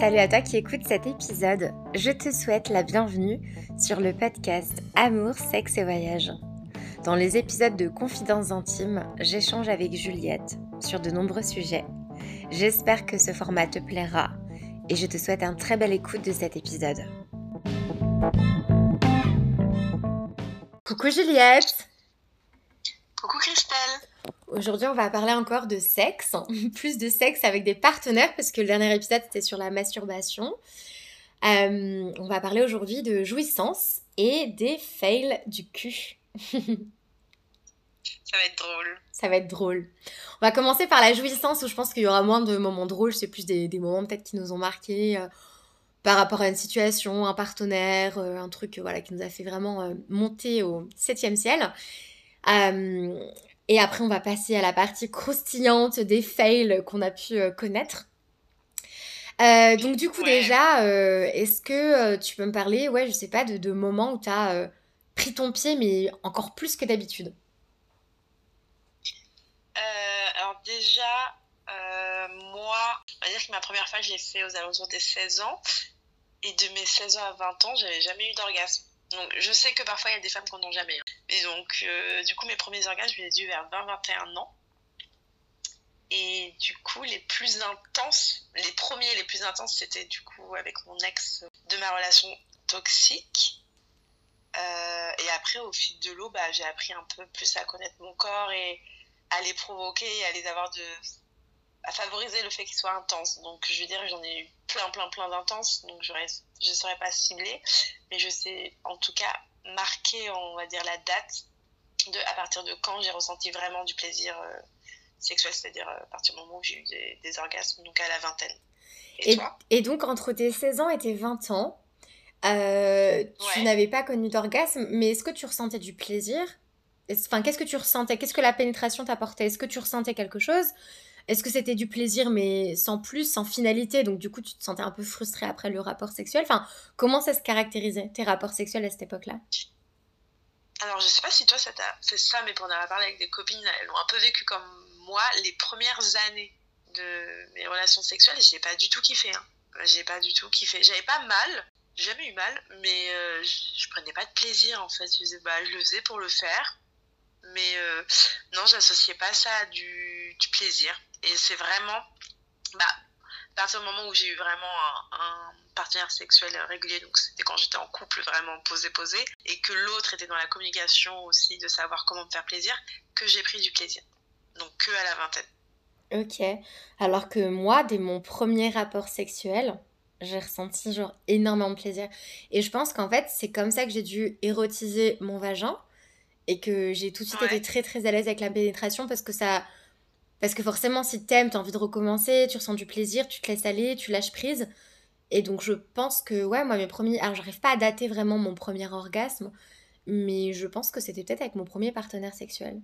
Salut à toi qui écoutes cet épisode. Je te souhaite la bienvenue sur le podcast Amour, sexe et voyage. Dans les épisodes de Confidences intimes, j'échange avec Juliette sur de nombreux sujets. J'espère que ce format te plaira et je te souhaite un très bel écoute de cet épisode. Coucou Juliette Coucou Christelle Aujourd'hui, on va parler encore de sexe, plus de sexe avec des partenaires, parce que le dernier épisode c'était sur la masturbation. Euh, on va parler aujourd'hui de jouissance et des fails du cul. Ça va être drôle. Ça va être drôle. On va commencer par la jouissance où je pense qu'il y aura moins de moments drôles, c'est plus des, moments peut-être qui nous ont marqués euh, par rapport à une situation, un partenaire, euh, un truc voilà, qui nous a fait vraiment monter au septième ciel. Et après, on va passer à la partie croustillante des fails qu'on a pu euh, connaître. Euh, donc du coup déjà, euh, est-ce que tu peux me parler, ouais, je sais pas, de, de moments où tu as pris ton pied, mais encore plus que d'habitude? Alors déjà, moi, on va dire que ma première fois, j'ai fait aux alentours des 16 ans. Et de mes 16 ans à 20 ans, j'avais jamais eu d'orgasme. Donc, je sais que parfois, il y a des femmes qui n'en ont jamais. Hein. Et donc, euh, du coup, mes premiers orgasmes, je les ai eus vers 20-21 ans. Et du coup, les plus intenses, les premiers les plus intenses, c'était du coup avec mon ex de ma relation toxique. Euh, et après, au fil de l'eau, bah, j'ai appris un peu plus à connaître mon corps et à les provoquer à les avoir de. À favoriser le fait qu'ils soient intenses. Donc, je veux dire, j'en ai eu plein, plein, plein d'intenses. Donc, je ne saurais pas cibler. Mais je sais en tout cas marquer, on va dire, la date de à partir de quand j'ai ressenti vraiment du plaisir euh, sexuel, c'est-à-dire euh, à partir du moment où j'ai eu des, orgasmes, donc à la vingtaine. Et, et, donc, entre tes 16 ans et tes 20 ans, euh, tu n'avais pas connu d'orgasme, mais est-ce que tu ressentais du plaisir? Enfin, qu'est-ce que tu ressentais? Qu'est-ce que la pénétration t'apportait? Est-ce que tu ressentais quelque chose? Est-ce que c'était du plaisir mais sans plus, sans finalité? Donc du coup, tu te sentais un peu frustrée après le rapport sexuel. Enfin, comment ça se caractérisait tes rapports sexuels à cette époque-là? Alors, je sais pas si toi ça fait ça, mais pour en avoir parlé avec des copines, elles ont un peu vécu comme moi les premières années de mes relations sexuelles et j'ai pas du tout kiffé. Hein. J'ai pas du tout kiffé. J'avais pas mal, jamais eu mal, mais euh, je, prenais pas de plaisir en fait. Je, bah, je le faisais pour le faire, mais euh, non, j'associais pas ça à du plaisir. Et c'est vraiment, bah, à partir du moment où j'ai eu vraiment un, partenaire sexuel régulier, donc c'était quand j'étais en couple vraiment posé-posé, et que l'autre était dans la communication aussi de savoir comment me faire plaisir, que j'ai pris du plaisir. Donc que à la vingtaine. Ok. Alors que moi, dès mon premier rapport sexuel, j'ai ressenti genre énormément de plaisir. Et je pense qu'en fait, c'est comme ça que j'ai dû érotiser mon vagin et que j'ai tout de suite été très très à l'aise avec la pénétration parce que ça parce que forcément, si t'aimes, t'as envie de recommencer, tu ressens du plaisir, tu te laisses aller, tu lâches prise. Et donc, je pense que, ouais, moi, mes premiers. Alors, j'arrive pas à dater vraiment mon premier orgasme, mais je pense que c'était peut-être avec mon premier partenaire sexuel.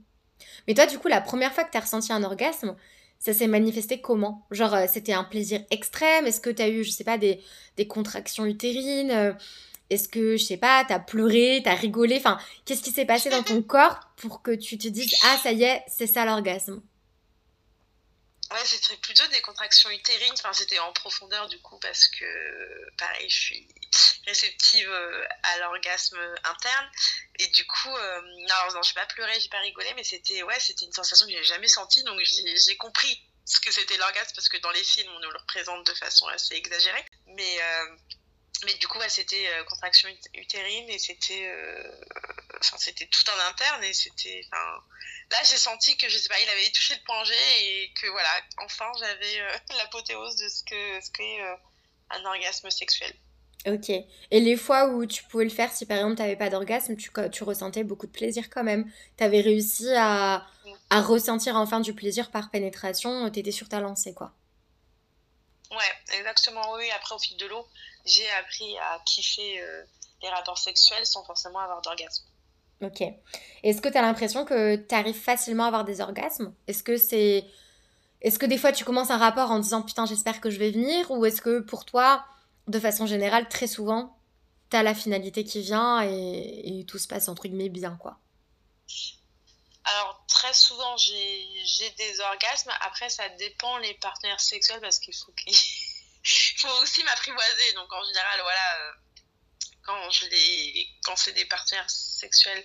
Mais toi, du coup, la première fois que t'as ressenti un orgasme, ça s'est manifesté comment? Genre, euh, c'était un plaisir extrême? Est-ce que t'as eu, je sais pas, des, des contractions utérines? Euh, Est-ce que, je sais pas, t'as pleuré, t'as rigolé? Enfin, qu'est-ce qui s'est passé dans ton corps pour que tu te dises, ah, ça y est, c'est ça l'orgasme? Ouais, c'était plutôt des contractions utérines. Enfin, c'était en profondeur du coup parce que, pareil, je suis réceptive euh, à l'orgasme interne. Et du coup, euh, non, non, j'ai pas pleuré, j'ai pas rigolé, mais c'était, ouais, c'était une sensation que j'ai jamais sentie. Donc, j'ai compris ce que c'était l'orgasme parce que dans les films, on nous le représente de façon assez exagérée. Mais, euh, mais du coup, ouais, c'était contraction utérine et c'était, enfin, c'était tout en interne et c'était, enfin là j'ai senti que je sais pas il avait touché le point G et que voilà enfin j'avais euh, l'apothéose de ce que ce qu'est euh, un orgasme sexuel. Ok. Et les fois où tu pouvais le faire si par exemple tu n'avais pas d'orgasme tu, tu ressentais beaucoup de plaisir quand même. Tu avais réussi à, mm. à ressentir enfin du plaisir par pénétration tu étais sur ta lancée quoi. Ouais exactement oui après au fil de l'eau j'ai appris à kiffer euh, les rapports sexuels sans forcément avoir d'orgasme Ok. Est-ce que tu as l'impression que tu arrives facilement à avoir des orgasmes? Est-ce que c'est. Est-ce que des fois tu commences un rapport en disant putain, j'espère que je vais venir? Ou est-ce que pour toi, de façon générale, très souvent, tu as la finalité qui vient et, tout se passe entre guillemets bien, quoi? Alors, très souvent, j'ai des orgasmes. Après, ça dépend les partenaires sexuels parce qu'il faut qu'ils faut aussi m'apprivoiser. Donc en général, voilà, quand, je les, quand c'est des partenaires sexuels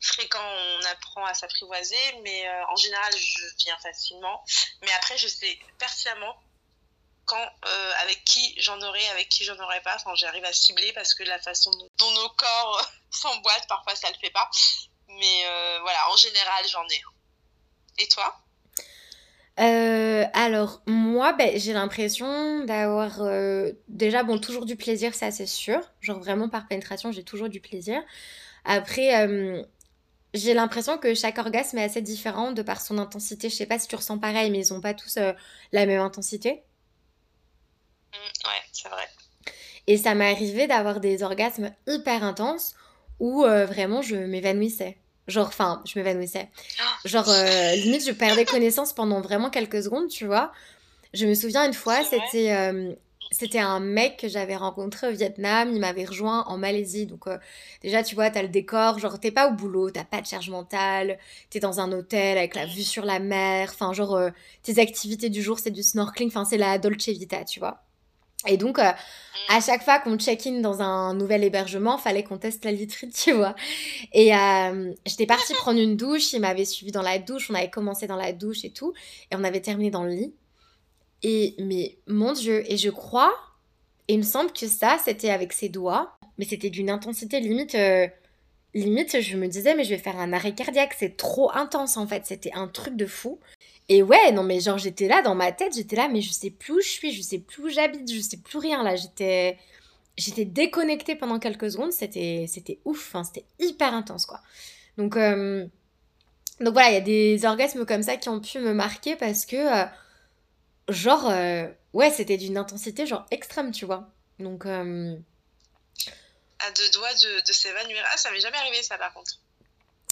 fréquents, on apprend à s'apprivoiser. Mais en général, je viens facilement. Mais après, je sais pertinemment quand euh, avec qui j'en aurai, avec qui j'en aurai pas. Enfin, j'arrive à cibler parce que la façon dont, nos corps s'emboîtent, parfois ça le fait pas. Mais euh, voilà, en général, j'en ai. Et toi? Euh, alors moi ben, j'ai l'impression d'avoir déjà bon toujours du plaisir ça c'est sûr genre vraiment par pénétration j'ai toujours du plaisir après j'ai l'impression que chaque orgasme est assez différent de par son intensité je sais pas si tu ressens pareil mais ils ont pas tous la même intensité Mm, ouais, c'est vrai. Et ça m'est arrivé d'avoir des orgasmes hyper intenses où euh, vraiment je m'évanouissais. Genre, enfin, je m'évanouissais. Genre, euh, limite, je perdais connaissance pendant vraiment quelques secondes, tu vois. Je me souviens une fois, c'était euh, c'était un mec que j'avais rencontré au Vietnam. Il m'avait rejoint en Malaisie. Donc, déjà, tu vois, t'as le décor. Genre, t'es pas au boulot, t'as pas de charge mentale. T'es dans un hôtel avec la vue sur la mer. Enfin, genre, tes activités du jour, c'est du snorkeling. Enfin, c'est la Dolce Vita, tu vois. Et donc, euh, à chaque fois qu'on check-in dans un nouvel hébergement, fallait qu'on teste la litrite, tu vois. Et euh, j'étais partie prendre une douche, il m'avait suivi dans la douche, on avait commencé dans la douche et tout, et on avait terminé dans le lit. Et, mais mon Dieu, et je crois, et il me semble que ça, c'était avec ses doigts, mais c'était d'une intensité limite. Euh, limite, je me disais, mais je vais faire un arrêt cardiaque, c'est trop intense en fait, c'était un truc de fou. Et ouais, non, mais genre, j'étais là dans ma tête, j'étais là, mais je sais plus où je suis, je sais plus où j'habite, je sais plus rien là. J'étais j'étais déconnectée pendant quelques secondes, c'était c'était ouf, c'était hyper intense quoi. Donc euh, donc voilà, il y a des orgasmes comme ça qui ont pu me marquer parce que euh, genre euh, ouais, c'était d'une intensité genre extrême, tu vois. Donc à deux doigts de, de s'évanouir. Ah, ça m'est jamais arrivé ça par contre.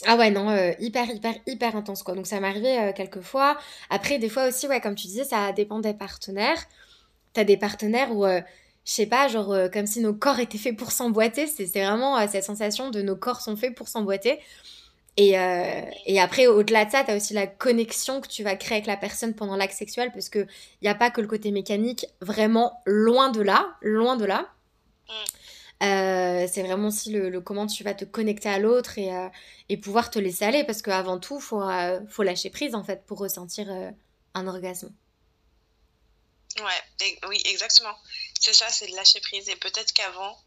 Ah ouais, non, euh, hyper, hyper, hyper intense, quoi. Donc ça arrivé euh, quelques fois. Après, des fois aussi, ouais, comme tu disais, ça dépend des partenaires. T'as des partenaires où, euh, je sais pas, genre, comme si nos corps étaient faits pour s'emboîter. C'est vraiment cette sensation de nos corps sont faits pour s'emboîter. Et, et après, au-delà de ça, t'as aussi la connexion que tu vas créer avec la personne pendant l'acte sexuel, parce qu'il n'y a pas que le côté mécanique, vraiment loin de là, loin de là. Mm. Euh, c'est vraiment aussi le, comment tu vas te connecter à l'autre et, euh, et, pouvoir te laisser aller parce qu'avant tout, faut, euh, faut lâcher prise en fait pour ressentir un orgasme. Ouais, oui, exactement. C'est ça, c'est de lâcher prise. Et peut-être qu'avant,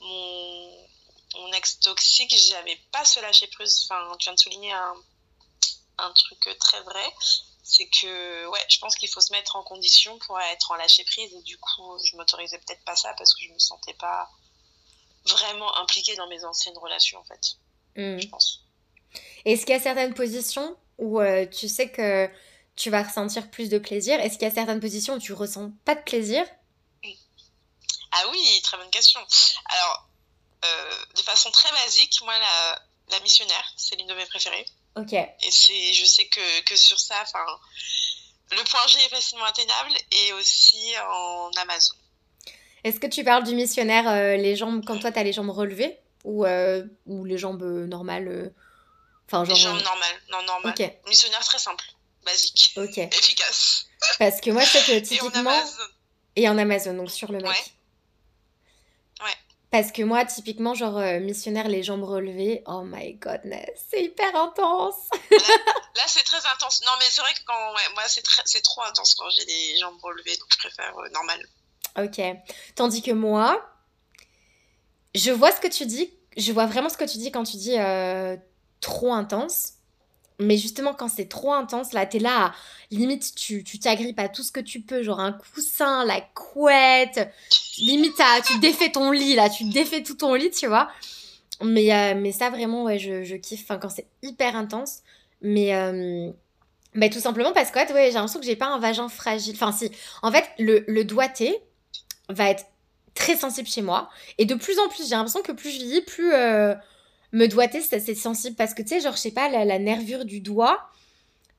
mon, mon ex toxique, j'avais pas ce lâcher prise. Enfin, tu viens de souligner un, un truc très vrai. C'est que, ouais, je pense qu'il faut se mettre en condition pour être en lâcher prise. Et du coup, je m'autorisais peut-être pas ça parce que je me sentais pas vraiment impliquée dans mes anciennes relations, en fait. Hmm. Je pense. Est-ce qu'il y a certaines positions où euh, tu sais que tu vas ressentir plus de plaisir? Est-ce qu'il y a certaines positions où tu ressens pas de plaisir? Ah oui, très bonne question. Alors, euh, de façon très basique, moi, la, la missionnaire, c'est l'une de mes préférées. Ok. Et c'est, je sais que, que sur ça, enfin, le point G est facilement atteignable et aussi en Amazon. Est-ce que tu parles du missionnaire, euh, les jambes, quand toi tu as les jambes relevées ou, euh, ou les jambes euh, normales enfin, genre, Les jambes normales, non, normales. Missionnaire très simple, basique, Ok. efficace. Parce que moi, sais que typiquement. Et en Amazon. Et en Amazon, donc sur le mec. Ouais. Parce que moi, typiquement, genre missionnaire, les jambes relevées, oh my godness, c'est hyper intense. là, c'est très intense. Non, mais c'est vrai que quand, ouais, moi, c'est trop intense quand j'ai les jambes relevées, donc je préfère normal. Ok. Tandis que moi, je vois ce que tu dis, je vois vraiment ce que tu dis quand tu dis euh, trop intense. Mais justement, quand c'est trop intense, là, t'es là, limite, tu t'agrippes à tout ce que tu peux, genre un coussin, la couette, limite, tu défais ton lit, là, tu défais tout ton lit, tu vois. Mais, euh, mais ça, vraiment, ouais, je, je kiffe, enfin, quand c'est hyper intense. Mais, euh, mais tout simplement parce que, ouais, j'ai l'impression que j'ai pas un vagin fragile. Enfin, si, en fait, le, le doigté, va être très sensible chez moi. Et de plus en plus, j'ai l'impression que plus je vis, plus euh, me doigter, c'est sensible. Parce que tu sais, genre, je sais pas, la, nervure du doigt,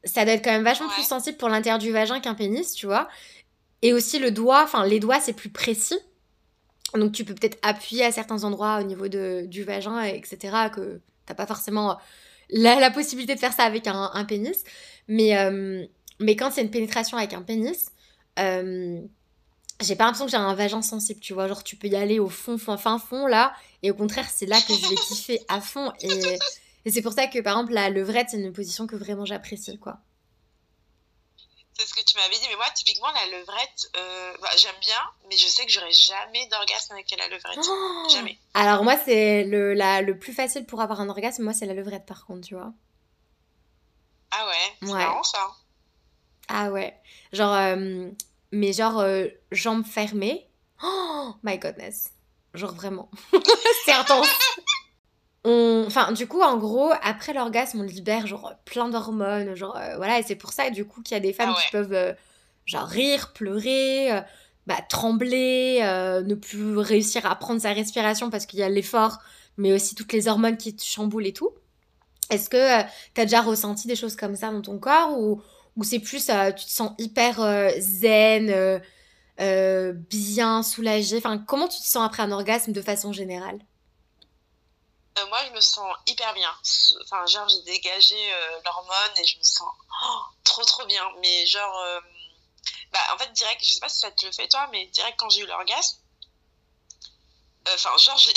ça doit être quand même vachement plus sensible pour l'intérieur du vagin qu'un pénis, tu vois. Et aussi le doigt, enfin, les doigts, c'est plus précis. Donc tu peux peut-être appuyer à certains endroits au niveau de, du vagin, etc. Que t'as pas forcément la, possibilité de faire ça avec un, pénis. Mais, euh, mais quand c'est une pénétration avec un pénis, euh, j'ai pas l'impression que j'ai un vagin sensible, tu vois. Genre, tu peux y aller au fond, fin, fin fond, là. Et au contraire, c'est là que je vais kiffer à fond. Et, c'est pour ça que, par exemple, la levrette, c'est une position que vraiment j'apprécie, quoi. C'est ce que tu m'avais dit. Mais moi, typiquement, la levrette, euh, bah, j'aime bien, mais je sais que j'aurai jamais d'orgasme avec la levrette. Oh jamais. Alors, moi, c'est le, la, le plus facile pour avoir un orgasme. Moi, c'est la levrette, par contre, tu vois. Ah ouais, c'est marrant ça. Ah ouais. Genre, euh, mais genre, euh, jambes fermées. Oh my goodness. Genre vraiment. c'est intense. On... Enfin, du coup, en gros, après l'orgasme, on libère genre plein d'hormones. Genre, euh, voilà, et c'est pour ça, du coup, qu'il y a des femmes ah qui peuvent, genre, rire, pleurer, bah, trembler, ne plus réussir à prendre sa respiration parce qu'il y a l'effort, mais aussi toutes les hormones qui te chamboulent et tout. Est-ce que tu as déjà ressenti des choses comme ça dans ton corps ou, ou c'est plus, euh, tu te sens hyper euh, zen, euh, bien soulagé Enfin, comment tu te sens après un orgasme de façon générale? Moi, je me sens hyper bien. Enfin, genre, j'ai dégagé l'hormone et je me sens oh, trop, trop bien. Mais genre, bah, en fait, direct, je sais pas si ça te le fait toi, mais direct quand j'ai eu l'orgasme, enfin, genre, j'ai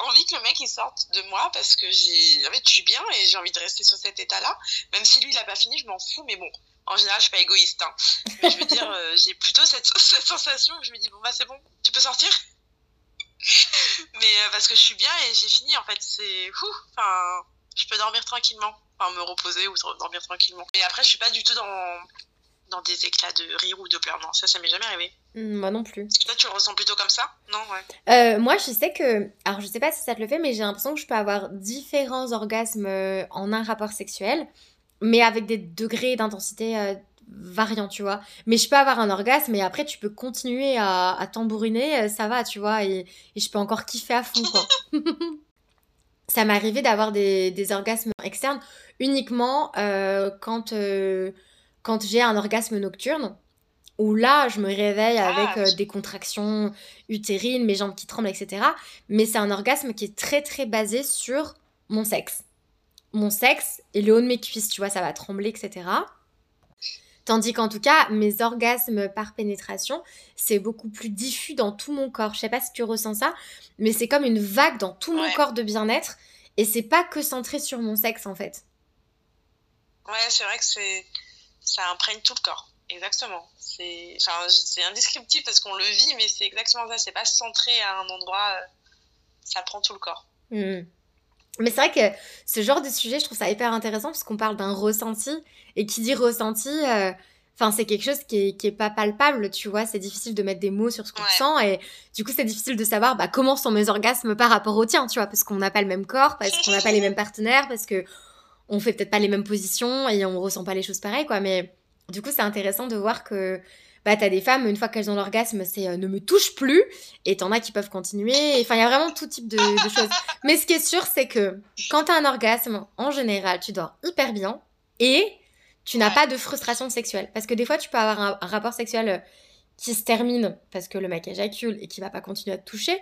envie que le mec il sorte de moi parce que j'ai en fait je suis bien et j'ai envie de rester sur cet état là même si lui il a pas fini je m'en fous mais bon en général je suis pas égoïste hein. je veux dire euh, j'ai plutôt cette, cette, sensation où je me dis bon bah c'est bon tu peux sortir. Mais euh, parce que je suis bien et j'ai fini en fait. C'est enfin je peux dormir tranquillement. Enfin me reposer ou dormir tranquillement. Et après je suis pas du tout dans dans des éclats de rire ou de pleurs non ça ça m'est jamais arrivé Mm, moi non plus. Toi, tu le ressens plutôt comme ça? Non, ouais. Euh, moi, je sais que. Alors, je sais pas si ça te le fait, mais j'ai l'impression que je peux avoir différents orgasmes euh, en un rapport sexuel, mais avec des degrés d'intensité euh, variants, tu vois. Mais je peux avoir un orgasme et après, tu peux continuer à, à tambouriner, ça va, tu vois, et, et, je peux encore kiffer à fond, quoi. ça m'est arrivé d'avoir des, des, orgasmes externes uniquement quand, quand j'ai un orgasme nocturne où là, je me réveille ah, avec euh, des contractions utérines, mes jambes qui tremblent, etc. Mais c'est un orgasme qui est très, très basé sur mon sexe. Mon sexe et le haut de mes cuisses, tu vois, ça va trembler, etc. Tandis qu'en tout cas, mes orgasmes par pénétration, c'est beaucoup plus diffus dans tout mon corps. Je sais pas si tu ressens ça, mais c'est comme une vague dans tout mon corps de bien-être. Et c'est pas que centré sur mon sexe, en fait. Ouais, c'est vrai que c'est ça imprègne tout le corps. Exactement. C'est enfin, indescriptible parce qu'on le vit, mais c'est exactement ça. C'est pas centré à un endroit, euh, ça prend tout le corps. Hmm. Mais c'est vrai que ce genre de sujet, je trouve ça hyper intéressant parce qu'on parle d'un ressenti. Et qui dit ressenti, euh, enfin c'est quelque chose qui est, qui est, pas palpable, tu vois. C'est difficile de mettre des mots sur ce qu'on sent. Et du coup, c'est difficile de savoir bah, comment sont mes orgasmes par rapport au tien, tu vois. Parce qu'on n'a pas le même corps, parce qu'on n'a pas les mêmes partenaires, parce que on fait peut-être pas les mêmes positions et on ressent pas les choses pareilles, quoi. Mais du coup, c'est intéressant de voir que bah, t'as des femmes, une fois qu'elles ont l'orgasme, c'est euh, ne me touche plus. Et t'en as qui peuvent continuer. Enfin, il y a vraiment tout type de, choses. Mais ce qui est sûr, c'est que quand t'as un orgasme, en général, tu dors hyper bien. Et tu n'as pas de frustration sexuelle. Parce que des fois, tu peux avoir un, rapport sexuel euh, qui se termine parce que le mec éjacule et qui va pas continuer à te toucher.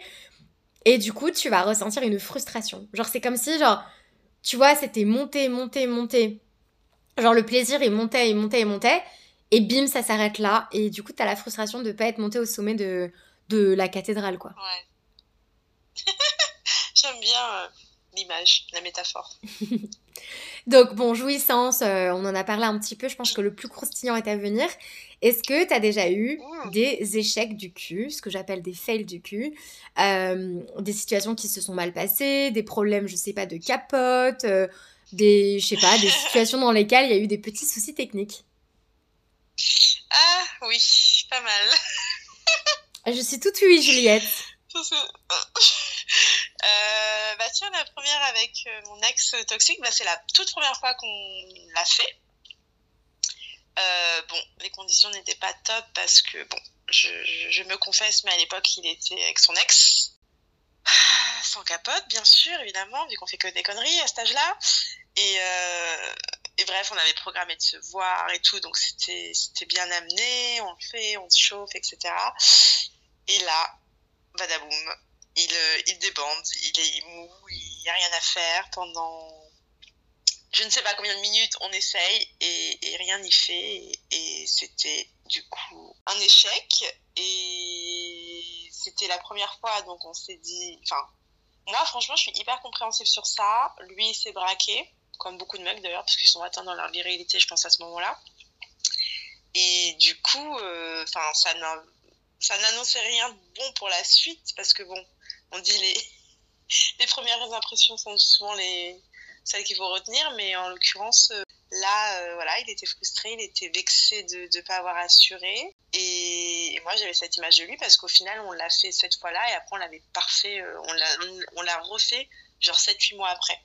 Et du coup, tu vas ressentir une frustration. Genre, c'est comme si, genre, tu vois, c'était monté, monté, monté Genre le plaisir, il montait, il montait, il montait. Et bim, ça s'arrête là. Et du coup, t'as la frustration de ne pas être monté au sommet de, de la cathédrale, quoi. Ouais. J'aime bien euh, l'image, la métaphore. Donc, bon, jouissance, euh, on en a parlé un petit peu. Je pense que le plus croustillant est à venir. Est-ce que tu as déjà eu mmh. des échecs du cul, ce que j'appelle des fails du cul, euh, des situations qui se sont mal passées, des problèmes, je sais pas, de capote, des, je sais pas, des situations dans lesquelles il y a eu des petits soucis techniques? Ah oui, pas mal. je suis toute oui, Juliette. Euh, bah tiens, la première avec euh, mon ex toxique, bah, c'est la toute première fois qu'on l'a fait. Euh, bon, les conditions n'étaient pas top parce que, bon, je, me confesse, mais à l'époque, il était avec son ex. Ah, sans capote, bien sûr, évidemment, vu qu'on fait que des conneries à cet âge-là. Et, euh, et, bref, on avait programmé de se voir et tout, donc c'était bien amené, on le fait, on se chauffe, etc. Et là, badaboum, il, euh, il débande, il est mou, il n'y a rien à faire pendant je ne sais pas combien de minutes on essaye et, rien n'y fait. Et, c'était du coup un échec. Et c'était la première fois donc on s'est dit enfin moi franchement je suis hyper compréhensive sur ça. Lui il s'est braqué comme beaucoup de mecs d'ailleurs parce qu'ils sont atteints dans leur virilité je pense à ce moment-là. Et du coup euh, enfin ça n'annonçait rien de bon pour la suite parce que bon on dit les les premières impressions sont souvent les celles qu'il faut retenir mais en l'occurrence euh, Là, euh, voilà, il était frustré, il était vexé de ne pas avoir assuré. Et, moi, j'avais cette image de lui parce qu'au final, on l'a fait cette fois-là et après, on l'avait parfait, euh, on l'a refait genre 7-8 mois après.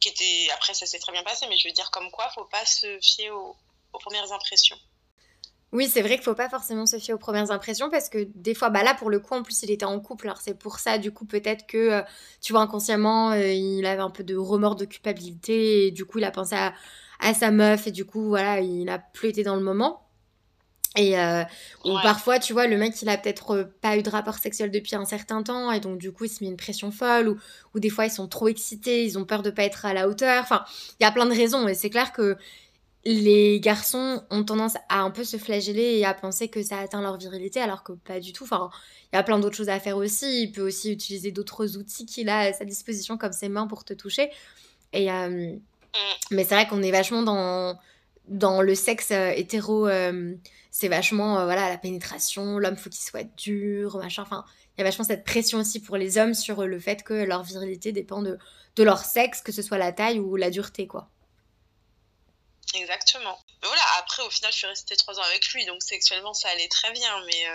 Qui était, après, ça s'est très bien passé, mais je veux dire, comme quoi, faut pas se fier aux, premières impressions. Oui, c'est vrai qu'il faut pas forcément se fier aux premières impressions parce que des fois, bah là pour le coup, en plus il était en couple, alors c'est pour ça, du coup peut-être que euh, tu vois inconsciemment, il avait un peu de remords de culpabilité et du coup il a pensé à, à sa meuf et du coup voilà il n'a plus été dans le moment. Et euh, ou parfois tu vois le mec il a peut-être euh, pas eu de rapport sexuel depuis un certain temps et donc du coup il se met une pression folle ou, ou des fois ils sont trop excités ils ont peur de pas être à la hauteur. Enfin il y a plein de raisons et c'est clair que les garçons ont tendance à un peu se flageller et à penser que ça atteint leur virilité alors que pas du tout enfin il y a plein d'autres choses à faire aussi il peut aussi utiliser d'autres outils qu'il a à sa disposition comme ses mains pour te toucher et euh. Mais c'est vrai qu'on est vachement dans, dans le sexe euh, hétéro. Euh, c'est vachement voilà la pénétration, l'homme faut qu'il soit dur, machin. Enfin, il y a vachement cette pression aussi pour les hommes sur le fait que leur virilité dépend de, de leur sexe, que ce soit la taille ou la dureté, quoi. Exactement. Mais voilà, après, au final, je suis restée trois ans avec lui, donc sexuellement, ça allait très bien. Mais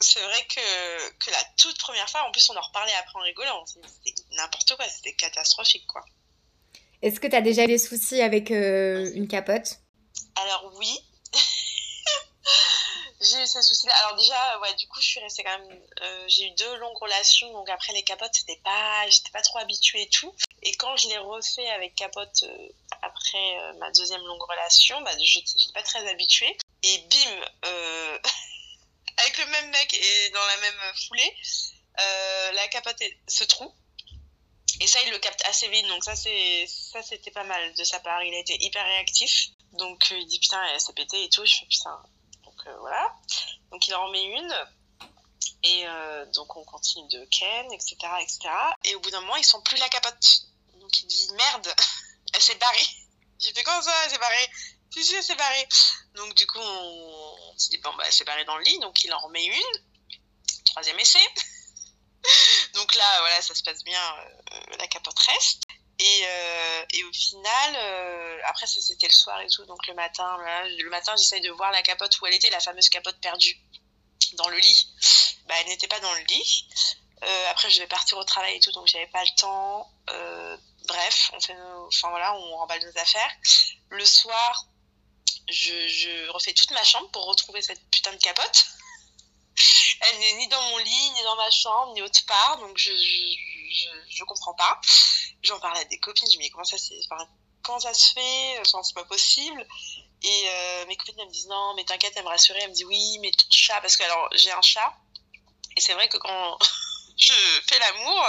c'est vrai que, que la toute première fois, en plus, on en reparlait après en rigolant. C'était n'importe quoi, c'était catastrophique, quoi. Est-ce que tu as déjà des soucis avec euh, une capote? Alors oui. j'ai eu ces soucis-là. Alors déjà, ouais, du coup, je suis restée quand même. Euh, j'ai eu deux longues relations, donc après les capotes, c'était pas, j'étais pas trop habituée et tout. Et quand je l'ai refait avec capote euh, après ma deuxième longue relation, bah, je n'étais pas très habituée. Et bim, avec le même mec et dans la même foulée, la capote se trouve et ça, il le capte assez vite, donc ça, c'est ça c'était pas mal de sa part. Il a été hyper réactif. Donc, euh, il dit putain, elle s'est pété et tout. Je fais putain. Euh, voilà. Donc, il en remet une. Et euh, donc, on continue de ken, etc., etc. Et au bout d'un moment, ils sont plus la capote. Donc, il dit merde, elle s'est barrée. J'ai fait comme ça, elle s'est barrée? Si, si, elle s'est barrée. Donc, du coup, on, on se dit bon, bah, elle s'est barrée dans le lit. Donc, il en remet une. Troisième essai. Donc là, voilà, ça se passe bien, euh, la capote reste. Et, euh, et au final, euh, après ça c'était le soir et tout, donc le matin, le matin j'essaye de voir la capote où elle était, la fameuse capote perdue dans le lit. Bah, elle n'était pas dans le lit. après je devais partir au travail et tout, donc j'avais pas le temps. bref, on fait, enfin voilà, on remballe nos affaires. Le soir, je, je refais toute ma chambre pour retrouver cette putain de capote elle n'est ni dans mon lit, ni dans ma chambre, ni autre part, donc je, je, comprends pas. J'en parle à des copines, je me dis comment ça, comment ça se fait, enfin, c'est pas possible. Et euh, mes copines elles me disent non, mais t'inquiète, elle me rassurer, elle me dit oui, mais ton chat, parce que alors j'ai un chat, et c'est vrai que quand je fais l'amour,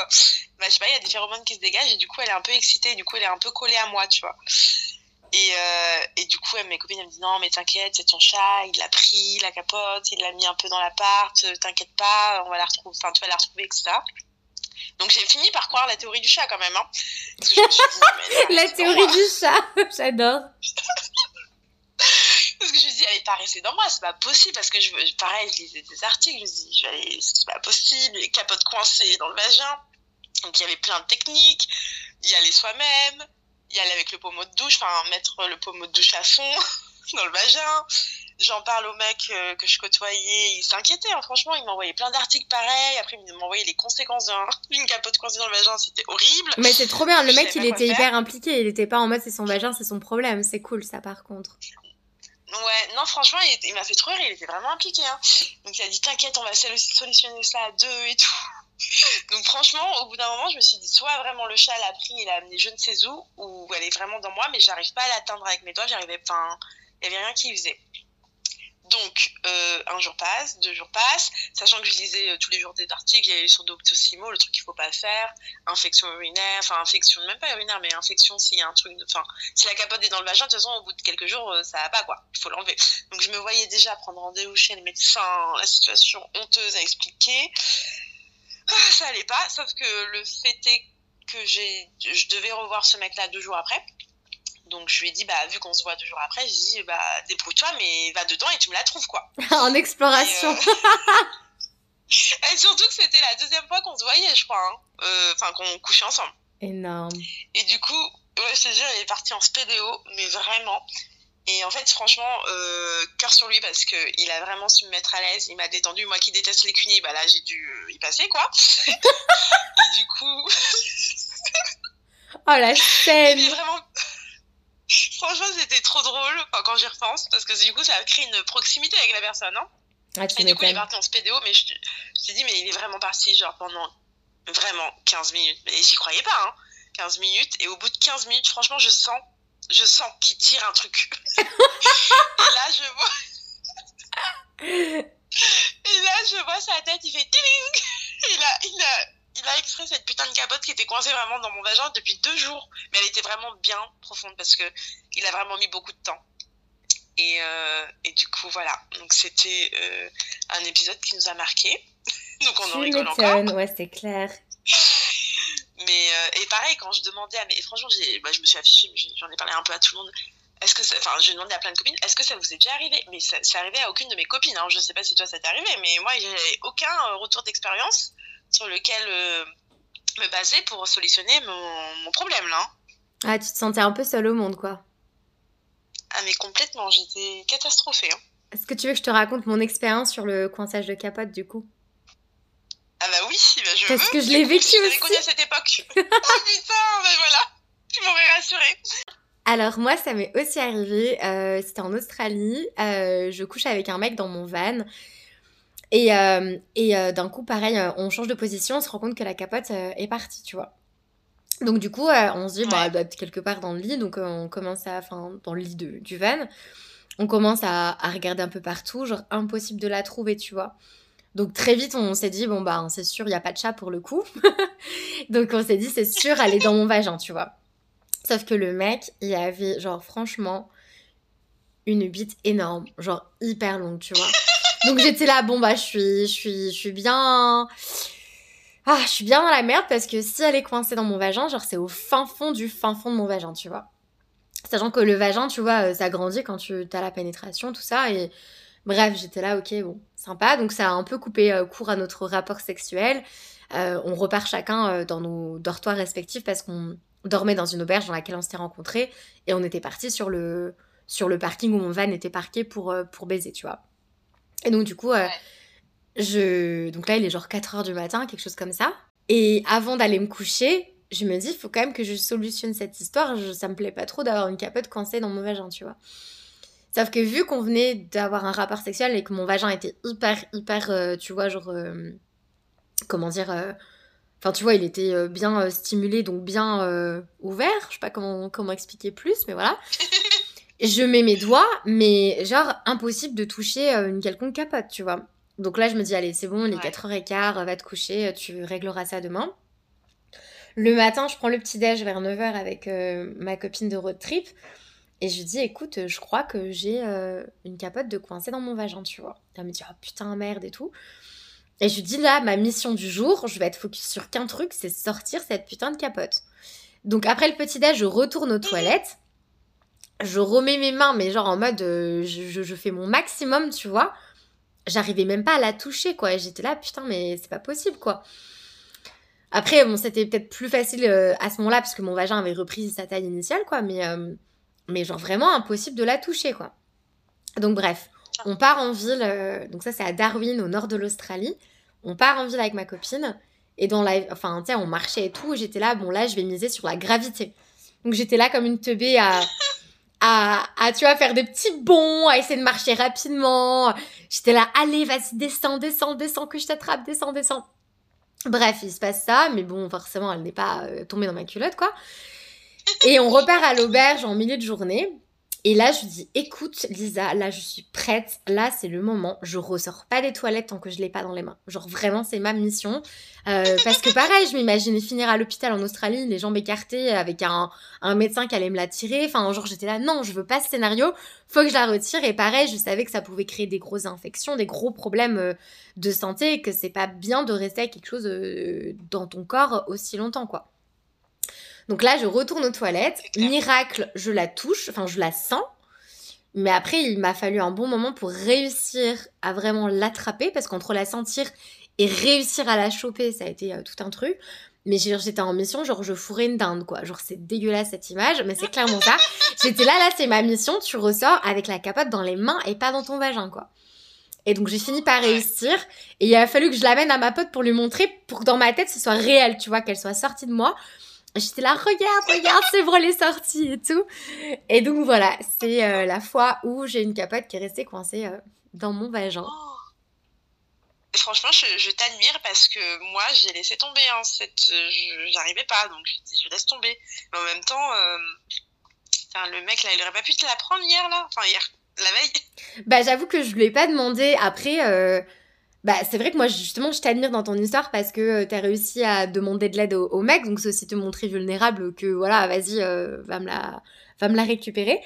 bah, je sais pas, il y a des phéromones qui se dégagent, et du coup elle est un peu excitée, du coup elle est un peu collée à moi, tu vois. Et, euh, et, du coup, mes copines elles me disent non, mais t'inquiète, c'est ton chat, il l'a pris, la capote, il l'a mis un peu dans l'appart, euh, t'inquiète pas, on va la retrouver, enfin, tu vas la retrouver, etc. Donc j'ai fini par croire la théorie du chat quand même. Hein. la théorie du chat, j'adore. parce que je me dis, elle est pas restée dans moi, c'est pas possible. Parce que je, pareil, je lisais des articles, je me dis, c'est pas possible, les capotes coincées dans le vagin. Donc il y avait plein de techniques, y aller soi-même, y aller avec le pommeau de douche, enfin mettre le pommeau de douche à fond dans le vagin. J'en parle au mec euh, que je côtoyais, il s'inquiétait, hein, franchement, il m'envoyait plein d'articles pareils, après il m'envoyait les conséquences d'une capote coincée dans le vagin, c'était horrible. Mais c'est trop bien, le mec il était hyper impliqué, il était pas en mode c'est son vagin, c'est son problème, c'est cool ça par contre. Ouais, non, franchement, il, m'a fait trop rire, il était vraiment impliqué. Hein. Donc il a dit T'inquiète, on va solutionner ça à deux et tout. Donc franchement, au bout d'un moment, je me suis dit, soit vraiment le chat l'a pris et l'a amené je ne sais où, ou elle est vraiment dans moi, mais j'arrive pas à l'atteindre avec mes doigts, j'arrivais, enfin, il y avait rien qui faisait. Donc, euh, un jour passe, deux jours passent, sachant que je lisais euh, tous les jours des articles, il y a sur Doctissimo, le truc qu'il faut pas faire, infection urinaire, enfin infection, même pas urinaire, mais infection s'il y a un truc, enfin, si la capote est dans le vagin, de toute façon, au bout de quelques jours, euh, ça va pas, quoi, il faut l'enlever. Donc, je me voyais déjà prendre rendez-vous chez le médecin, la situation honteuse à expliquer. Ah, ça allait pas, sauf que le fait est que je devais revoir ce mec-là deux jours après. Donc je lui ai dit, bah, vu qu'on se voit deux jours après, j'ai dit, bah, débrouille-toi, mais va dedans et tu me la trouves, quoi. en exploration. Et, euh, et, surtout que c'était la deuxième fois qu'on se voyait, je crois. Hein. Euh, enfin, qu'on couchait ensemble. Énorme. Et du coup, ouais, je te jure, il est parti en spédéo, mais vraiment. Et en fait, franchement, euh, cœur sur lui parce qu'il a vraiment su me mettre à l'aise. Il m'a détendu. Moi qui déteste les cunis, bah là, j'ai dû y passer, quoi. et du coup. oh la scène! Il est vraiment. Franchement, c'était trop drôle enfin, quand j'y repense, parce que du coup, ça a créé une proximité avec la personne. Hein. Ah, et du coup, il est parti en spédéo, mais je, je dit, mais il est vraiment parti, genre pendant vraiment 15 minutes. Et j'y croyais pas, hein. 15 minutes. Et au bout de 15 minutes, franchement, je sens, je sens qu'il tire un truc. et là, je vois. et là, je vois sa tête, il fait. Et là, il a il a extrait cette putain de capote qui était coincée vraiment dans mon vagin depuis deux jours. Mais elle était vraiment bien profonde parce que il a vraiment mis beaucoup de temps. Et, euh, et du coup, voilà. Donc, c'était euh, un épisode qui nous a marqué. Donc, on en rigole encore. Ouais, c'est clair. Mais, euh, et pareil, quand je demandais à mes. Franchement, bah, je me suis affichée, j'en ai parlé un peu à tout le monde. Est-ce que Enfin, j'ai demandé à plein de copines, est-ce que ça vous est déjà arrivé? Mais ça, c'est arrivé à aucune de mes copines. Hein. Je sais pas si toi ça t'est arrivé, mais moi, j'ai aucun retour d'expérience sur lequel euh, me baser pour solutionner mon, mon, problème là. Ah, tu te sentais un peu seule au monde quoi. Ah mais complètement, j'étais catastrophée. Hein. Est-ce que tu veux que je te raconte mon expérience sur le coinçage de capote du coup? Ah bah oui, bah je Parce que je l'ai vécu aussi. Je connu à cette époque. oh putain, ben voilà, tu m'aurais rassurée. Alors moi, ça m'est aussi arrivé. Euh, C'était en Australie. Euh, je couche avec un mec dans mon van. Et, euh, et euh, d'un coup, pareil, euh, on change de position, on se rend compte que la capote est partie, tu vois. Donc du coup, on se dit, bah, elle doit être quelque part dans le lit, donc on commence à, enfin, dans le lit de, du van, on commence à, à, regarder un peu partout, genre impossible de la trouver, tu vois. Donc très vite, on s'est dit, bon bah, c'est sûr, il n'y a pas de chat pour le coup. donc on s'est dit, c'est sûr, elle est dans mon vagin, tu vois. Sauf que le mec, il avait, genre, franchement, une bite énorme, genre hyper longue, tu vois. Donc j'étais là, bon bah je suis, je suis, bien. Ah, je suis bien dans la merde parce que si elle est coincée dans mon vagin, genre c'est au fin fond du fin fond de mon vagin, tu vois. Sachant que le vagin, tu vois, euh, ça grandit quand tu as la pénétration, tout ça. Et bref, j'étais là, ok, bon, sympa. Donc ça a un peu coupé euh, court à notre rapport sexuel. Euh, on repart chacun dans nos dortoirs respectifs parce qu'on dormait dans une auberge dans laquelle on s'était rencontrés et on était parti sur le, sur le parking où mon van était parqué pour, pour baiser, tu vois. Et donc, du coup, euh, je... donc là, il est genre 4 heures du matin, quelque chose comme ça. Et avant d'aller me coucher, je me dis, il faut quand même que je solutionne cette histoire. Je... Ça me plaît pas trop d'avoir une capote coincée dans mon vagin, tu vois. Sauf que vu qu'on venait d'avoir un rapport sexuel et que mon vagin était hyper, hyper, euh, tu vois, genre. Euh, comment dire Enfin, tu vois, il était bien stimulé, donc bien ouvert. Je sais pas comment, comment expliquer plus, mais voilà. je mets mes doigts, mais genre impossible de toucher euh, une quelconque capote, tu vois. Donc là, je me dis, allez, c'est bon, les 4h15, va te coucher, tu régleras ça demain. Le matin, je prends le petit-déj vers 9h avec euh, ma copine de road trip. Et je lui dis, écoute, je crois que j'ai euh, une capote de coincée dans mon vagin, tu vois. Elle me dit, oh putain, merde et tout. Et je lui dis, là, ma mission du jour, je vais être focus sur qu'un truc, c'est sortir cette putain de capote. Donc après le petit-déj, je retourne aux toilettes je remets mes mains, mais genre en mode, euh, je, je, fais mon maximum, tu vois. J'arrivais même pas à la toucher, quoi. J'étais là, putain, mais c'est pas possible, quoi. Après, bon, c'était peut-être plus facile euh, à ce moment-là, parce que mon vagin avait repris sa taille initiale, quoi. Mais, euh, mais genre vraiment impossible de la toucher, quoi. Donc bref, on part en ville. donc ça, c'est à Darwin, au nord de l'Australie. On part en ville avec ma copine. Et dans la... Enfin, tu sais, on marchait et tout. J'étais là, bon, là, je vais miser sur la gravité. Donc j'étais là comme une teubée à à, tu vois, faire des petits bons, à essayer de marcher rapidement. J'étais là, allez, vas-y, descends, descends, descends, que je t'attrape, descends, descends. Bref, il se passe ça, mais bon, forcément, elle n'est pas euh, tombée dans ma culotte, quoi. Et on repart à l'auberge en milieu de journée. Et là, je dis, écoute, Lisa, là, je suis prête. Là, c'est le moment. Je ressors pas des toilettes tant que je l'ai pas dans les mains. Genre, vraiment, c'est ma mission. Euh, parce que pareil, je m'imaginais finir à l'hôpital en Australie, les jambes écartées, avec un, un médecin qui allait me la tirer. Enfin, genre, j'étais là, non, je veux pas ce scénario. Faut que je la retire. Et pareil, je savais que ça pouvait créer des grosses infections, des gros problèmes euh, de santé, et que c'est pas bien de rester avec quelque chose euh, dans ton corps aussi longtemps, quoi. Donc là, je retourne aux toilettes. Miracle, je la touche, enfin, je la sens. Mais après, il m'a fallu un bon moment pour réussir à vraiment l'attraper, parce qu'entre la sentir et réussir à la choper, ça a été euh, tout un truc. Mais j'étais en mission, genre je fourrais une dinde, quoi. Genre c'est dégueulasse cette image, mais c'est clairement ça. J'étais là, là c'est ma mission, tu ressors avec la capote dans les mains et pas dans ton vagin, quoi. Et donc j'ai fini par réussir. Et il a fallu que je l'amène à ma pote pour lui montrer, pour que dans ma tête ce soit réel, tu vois, qu'elle soit sortie de moi. J'étais là, regarde, regarde, c'est vrai, les sorties et tout. Et donc voilà, c'est euh, la fois où j'ai une capote qui est restée coincée euh, dans mon vagin. Oh. Franchement, je, t'admire parce que moi, j'ai laissé tomber. Hein, cette, j'arrivais pas, donc dit, je laisse tomber. Mais en même temps, euh, le mec là, il aurait pas pu te la prendre hier là, enfin hier, la veille. Bah, j'avoue que je lui ai pas demandé. Après, bah, c'est vrai que moi, justement, je t'admire dans ton histoire parce que euh, tu as réussi à demander de l'aide au, mec. Donc, c'est aussi te montrer vulnérable que, voilà, vas-y, euh, va, me la, va me la récupérer.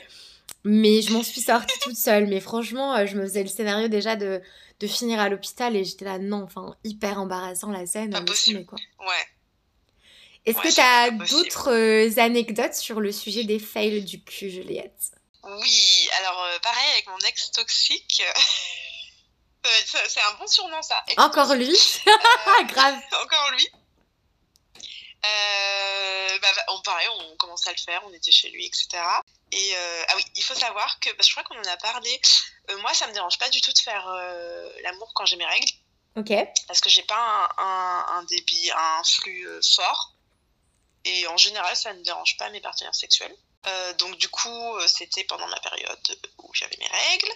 Mais je m'en suis sortie toute seule. Mais franchement, euh, je me faisais le scénario déjà de, de finir à l'hôpital et j'étais là, non, enfin, hyper embarrassant la scène. Pas possible. quoi. Ouais. Est-ce que tu as d'autres anecdotes sur le sujet des fails du cul, Juliette? Oui, alors pareil avec mon ex toxique. C'est un bon surnom, ça. Encore lui euh, Grave. Encore lui. Euh, bah, on, pareil, on commençait à le faire, on était chez lui, etc. Et euh, ah oui, il faut savoir que, parce que je crois qu'on en a parlé, moi ça me dérange pas du tout de faire l'amour quand j'ai mes règles. Ok. Parce que j'ai pas un, un, débit, un flux fort. Et en général, ça ne dérange pas mes partenaires sexuels. donc du coup, c'était pendant ma période où j'avais mes règles.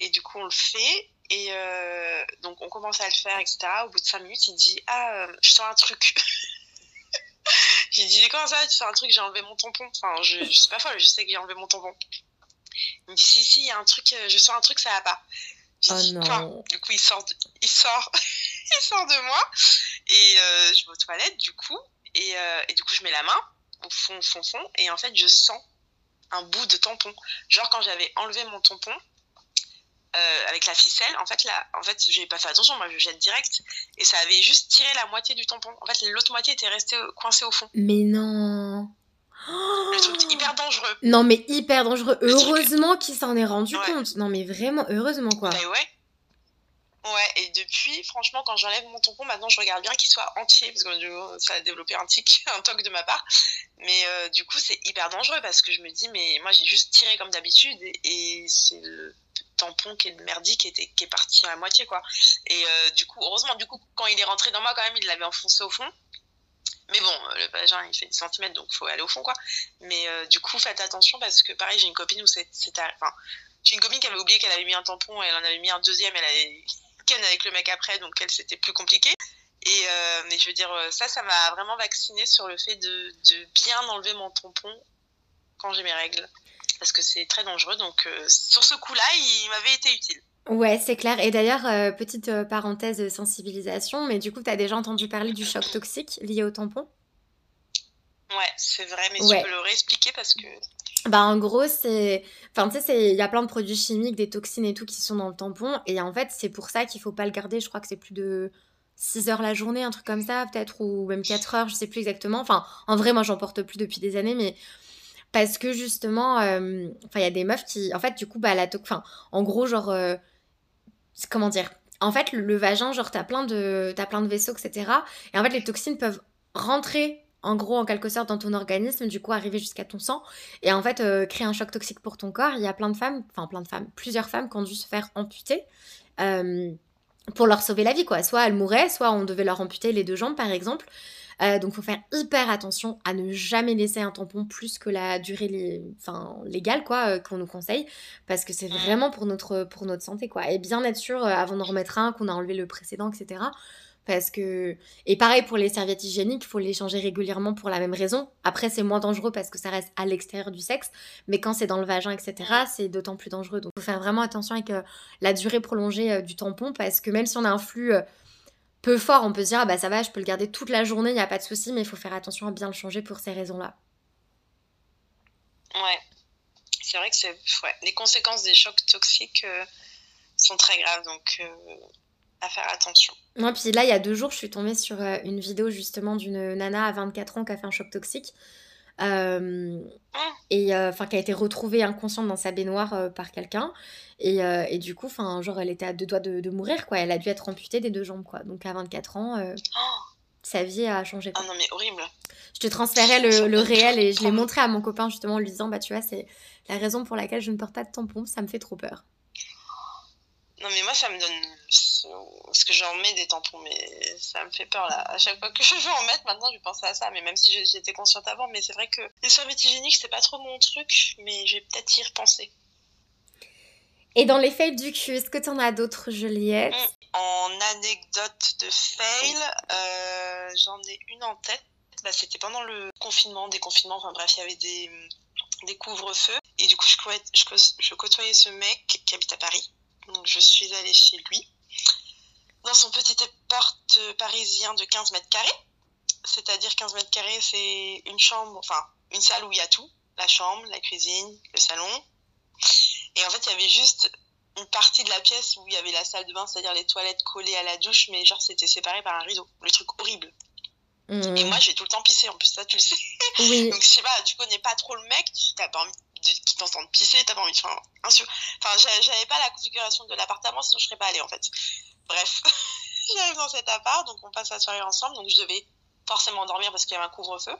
Et du coup, on le fait. Et euh, donc, on commence à le faire, etc. Au bout de 5 minutes, il dit Ah, euh, je sens un truc. j'ai dit Comment ça Tu sens un truc J'ai enlevé mon tampon. Enfin, je, je suis pas folle, je sais que j'ai enlevé mon tampon. Il me dit Si, si, il y a un truc, euh, je sens un truc, ça va pas. Oh non. Du coup, il sort de, il sort, il sort de moi. Et je vais aux toilettes, du coup. Et, et, du coup, je mets la main au fond, fond, fond. Et en fait, je sens un bout de tampon. Genre, quand j'avais enlevé mon tampon, euh, avec la ficelle, en fait, là, en fait, j'ai pas fait attention, moi je jette direct, et ça avait juste tiré la moitié du tampon. En fait, l'autre moitié était restée coincée au fond. Mais non. Le truc hyper dangereux. Non, mais hyper dangereux. heureusement qu'il s'en est rendu compte. Non, mais vraiment, heureusement quoi. Mais ouais. Ouais, et depuis, franchement, quand j'enlève mon tampon, maintenant je regarde bien qu'il soit entier, parce que ça a développé un tic, un toc de ma part. Mais euh, du coup, c'est hyper dangereux parce que je me dis, mais moi j'ai juste tiré comme d'habitude et, c'est le tampon qui est merdique qui, était, qui est parti à moitié quoi. Et euh, du coup, heureusement, du coup, quand il est rentré dans moi quand même, il l'avait enfoncé au fond. Mais bon, euh, le vagin il fait 10 cm donc faut aller au fond quoi. Mais du coup, faites attention parce que pareil, j'ai une copine où c'est. Enfin, j'ai une copine qui avait oublié qu'elle avait mis un tampon elle en avait mis un deuxième, elle avait ken avec le mec après donc elle c'était plus compliqué. Et mais je veux dire, ça, ça m'a vraiment vacciné sur le fait de, de bien enlever mon tampon quand j'ai mes règles parce que c'est très dangereux. Donc euh, sur ce coup-là, il m'avait été utile. Ouais, c'est clair. Et d'ailleurs, euh, petite euh, parenthèse de sensibilisation, mais du coup, tu as déjà entendu parler du choc toxique lié au tampon? Ouais, c'est vrai, mais tu peux le réexpliquer parce que. Bah, en gros, c'est. Enfin, tu sais, il y a plein de produits chimiques, des toxines et tout qui sont dans le tampon. Et en fait, c'est pour ça qu'il faut pas le garder. Je crois que c'est plus de 6 heures la journée, un truc comme ça, peut-être, ou même 4 heures, je sais plus exactement. Enfin, en vrai, moi, j'en porte plus depuis des années, mais parce que justement, enfin, il y a des meufs qui, en fait, du coup, bah, la enfin, en gros, genre, euh, comment dire En fait, le, vagin, genre, t'as plein de, as plein de vaisseaux, etc. Et en fait, les toxines peuvent rentrer, en gros, en quelque sorte, dans ton organisme, du coup, arriver jusqu'à ton sang, et en fait, euh, créer un choc toxique pour ton corps. Il y a plein de femmes, enfin, plein de femmes, plusieurs femmes qui ont dû se faire amputer. pour leur sauver la vie, quoi. Soit elles mouraient, soit on devait leur amputer les deux jambes, par exemple. Euh, donc, il faut faire hyper attention à ne jamais laisser un tampon plus que la durée enfin, légale quoi, euh, qu'on nous conseille, parce que c'est vraiment pour notre, pour notre santé. Quoi. Et bien être sûr, euh, avant d'en remettre un, qu'on a enlevé le précédent, etc. Parce que. Et pareil pour les serviettes hygiéniques, il faut les changer régulièrement pour la même raison. Après, c'est moins dangereux parce que ça reste à l'extérieur du sexe. Mais quand c'est dans le vagin, etc., c'est d'autant plus dangereux. Donc, il faut faire vraiment attention avec euh, la durée prolongée euh, du tampon parce que même si on a un flux euh, peu fort, on peut se dire, ah bah ça va, je peux le garder toute la journée, il n'y a pas de souci, mais il faut faire attention à bien le changer pour ces raisons-là. Ouais. C'est vrai que c'est. Ouais. Les conséquences des chocs toxiques sont très graves. Donc à faire attention. Moi, puis là, il y a deux jours, je suis tombée sur euh, une vidéo justement d'une nana à 24 ans qui a fait un choc toxique. Euh, ah. et euh, enfin qui a été retrouvée inconsciente dans sa baignoire par quelqu'un et, et, du coup enfin genre elle était à deux doigts de, mourir quoi elle a dû être amputée des deux jambes quoi donc à 24 ans oh. sa vie a changé ah non mais horrible je te transférais le, le réel et je l'ai montré à mon copain justement en lui disant bah tu vois c'est la raison pour laquelle je ne porte pas de tampon ça me fait trop peur non, mais moi, ça me donne. Parce que j'en mets des tampons, mais ça me fait peur là. À chaque fois que je veux en mettre, maintenant, je pense à ça. Mais même si j'étais consciente avant, mais c'est vrai que les serviettes hygiéniques, c'est pas trop mon truc, mais je vais peut-être y repenser. Et dans les fails du cul, est-ce que tu en as d'autres, Juliette? Hum, En anecdote de fail, euh, j'en ai une en tête. Bah, C'était pendant le confinement, déconfinement, enfin bref, il y avait des, des couvre-feux. Et du coup, je, je côtoyais ce mec qui habite à Paris donc je suis allée chez lui, dans son petit appart parisien de 15 mètres carrés. C'est-à-dire 15 mètres carrés, c'est une chambre, enfin une salle où il y a tout. La chambre, la cuisine, le salon. Et en fait, il y avait juste une partie de la pièce où il y avait la salle de bain, c'est-à-dire les toilettes collées à la douche, mais genre c'était séparé par un rideau. Le truc horrible. Mmh. Et moi, j'ai tout le temps pissé, en plus, ça, tu le sais. Oui. Donc, je sais pas, tu connais pas trop le mec, tu t'as pas envie qui t'entendent pisser, t'as pas envie. Enfin, enfin j'avais pas la configuration de l'appartement, sinon je serais pas allée en fait. Bref, j'arrive dans cet appart, donc on passe la soirée ensemble, donc je devais forcément dormir parce qu'il y avait un couvre-feu.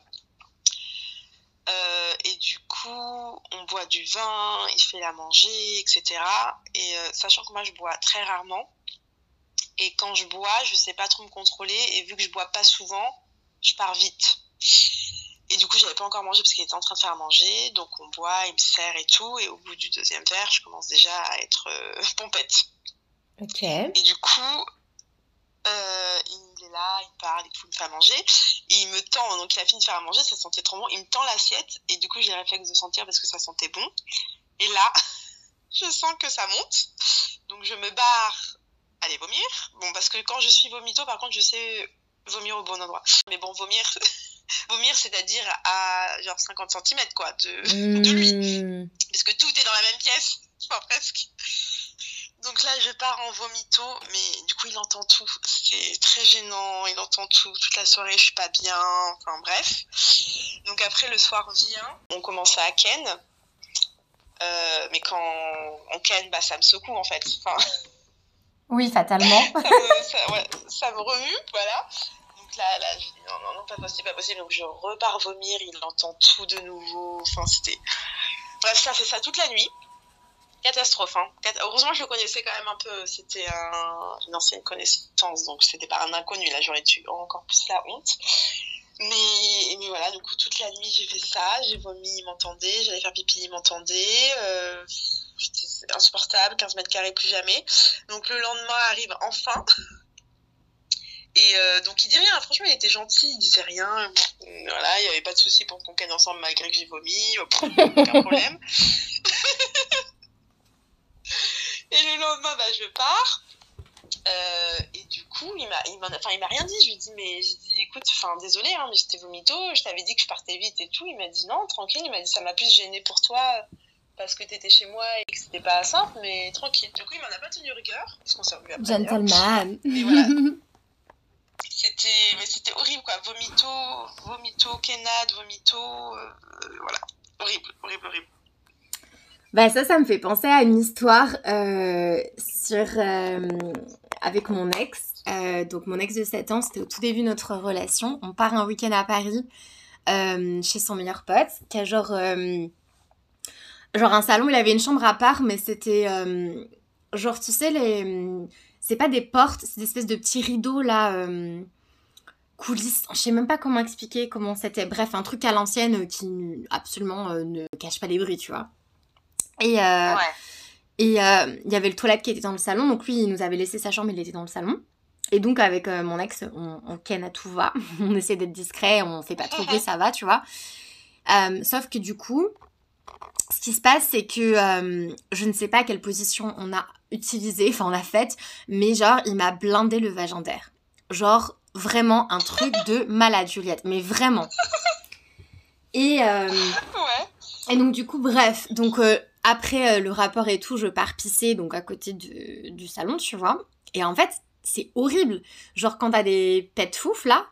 Euh, et du coup, on boit du vin, il fait la manger, etc. Et euh, sachant que moi, je bois très rarement. Et quand je bois, je sais pas trop me contrôler. Et vu que je bois pas souvent, je pars vite. Et du coup, j'avais pas encore mangé parce qu'il était en train de faire manger. Donc on boit, il me sert et tout. Et au bout du deuxième verre, je commence déjà à être euh, pompette. Ok. Et du coup, euh, il est là, il parle et tout, il me fait à manger. Et il me tend, donc il a fini de faire à manger, ça sentait trop bon. Il me tend l'assiette. Et du coup, j'ai le réflexe de sentir parce que ça sentait bon. Et là, je sens que ça monte. Donc je me barre aller vomir. Bon, parce que quand je suis vomito, par contre, je sais vomir au bon endroit. Mais bon, vomir, vomir, c'est-à-dire à genre 50 cm quoi, de, de lui. Hmm. Parce que tout est dans la même pièce, enfin presque. Donc là, je pars en vomito, mais du coup, il entend tout. C'est très gênant, il entend tout. Toute la soirée, je suis pas bien, enfin bref. Donc après, le soir vient, on commence à ken. Euh, mais quand on ken, bah, ça me secoue en fait. Enfin... Oui, fatalement. ça, me, ça, ouais, ça me remue, voilà là, je dis non, non, non, pas possible, pas possible. Donc je repars vomir, il entend tout de nouveau. Enfin, c'était. Bref, ça fait ça toute la nuit. Catastrophe, hein. Heureusement, je le connaissais quand même un peu. C'était une ancienne connaissance, donc c'était pas un inconnu. Là, j'aurais eu encore plus la honte. Mais, mais voilà, du coup, toute la nuit, j'ai fait ça. J'ai vomi, il m'entendait. J'allais faire pipi, il m'entendait. Euh, insupportable, 15 mètres carrés, plus jamais. Donc le lendemain arrive enfin. Et euh, donc il dit rien, franchement il était gentil, il disait rien, voilà, il n'y avait pas de souci pour qu'on ken ensemble malgré que j'ai vomi, aucun problème. et le lendemain, bah, je pars. Euh, et du coup, il m'a, il enfin, il m'a rien dit. Je lui ai dit, mais j'ai dit, écoute, enfin, désolé, hein, mais j'étais vomito. Je t'avais dit que je partais vite et tout. Il m'a dit, non, tranquille. Il m'a dit, ça m'a plus gêné pour toi parce que t'étais chez moi et que c'était pas simple, mais tranquille. Du coup, il m'en a pas tenu rigueur, parce qu'on s'est revu après. Gentleman. Voilà. c'était mais c'était horrible quoi. Vomito vomito kenad vomito euh, voilà. Horrible horrible horrible. Bah ça ça me fait penser à une histoire euh, sur euh, avec mon ex. Donc mon ex de 7 ans c'était au tout début de notre relation. On part un week-end à Paris chez son meilleur pote qui a genre genre un salon il avait une chambre à part mais c'était genre tu sais les c'est pas des portes, c'est des espèces de petits rideaux là, euh, coulisses. Je sais même pas comment expliquer comment c'était. Bref, un truc à l'ancienne qui absolument euh, ne cache pas les bruits, tu vois. Et euh, et il y avait le toilette qui était dans le salon, donc lui il nous avait laissé sa chambre, il était dans le salon. Et donc, avec euh, mon ex, on, on ken à tout va. on essaie d'être discret, on fait pas trop bruit, ça va, tu vois. Euh, sauf que du coup, ce qui se passe, c'est que euh, je ne sais pas quelle position on a utilisé, enfin on a faite, mais genre, il m'a blindé le vagin d'air. Genre, vraiment un truc de malade, Juliette, mais vraiment. Et, euh, Ouais. et donc, du coup, bref, donc euh, après le rapport et tout, je pars pisser, donc à côté du salon, tu vois. Et en fait, c'est horrible. Genre, quand t'as des pets fouf là,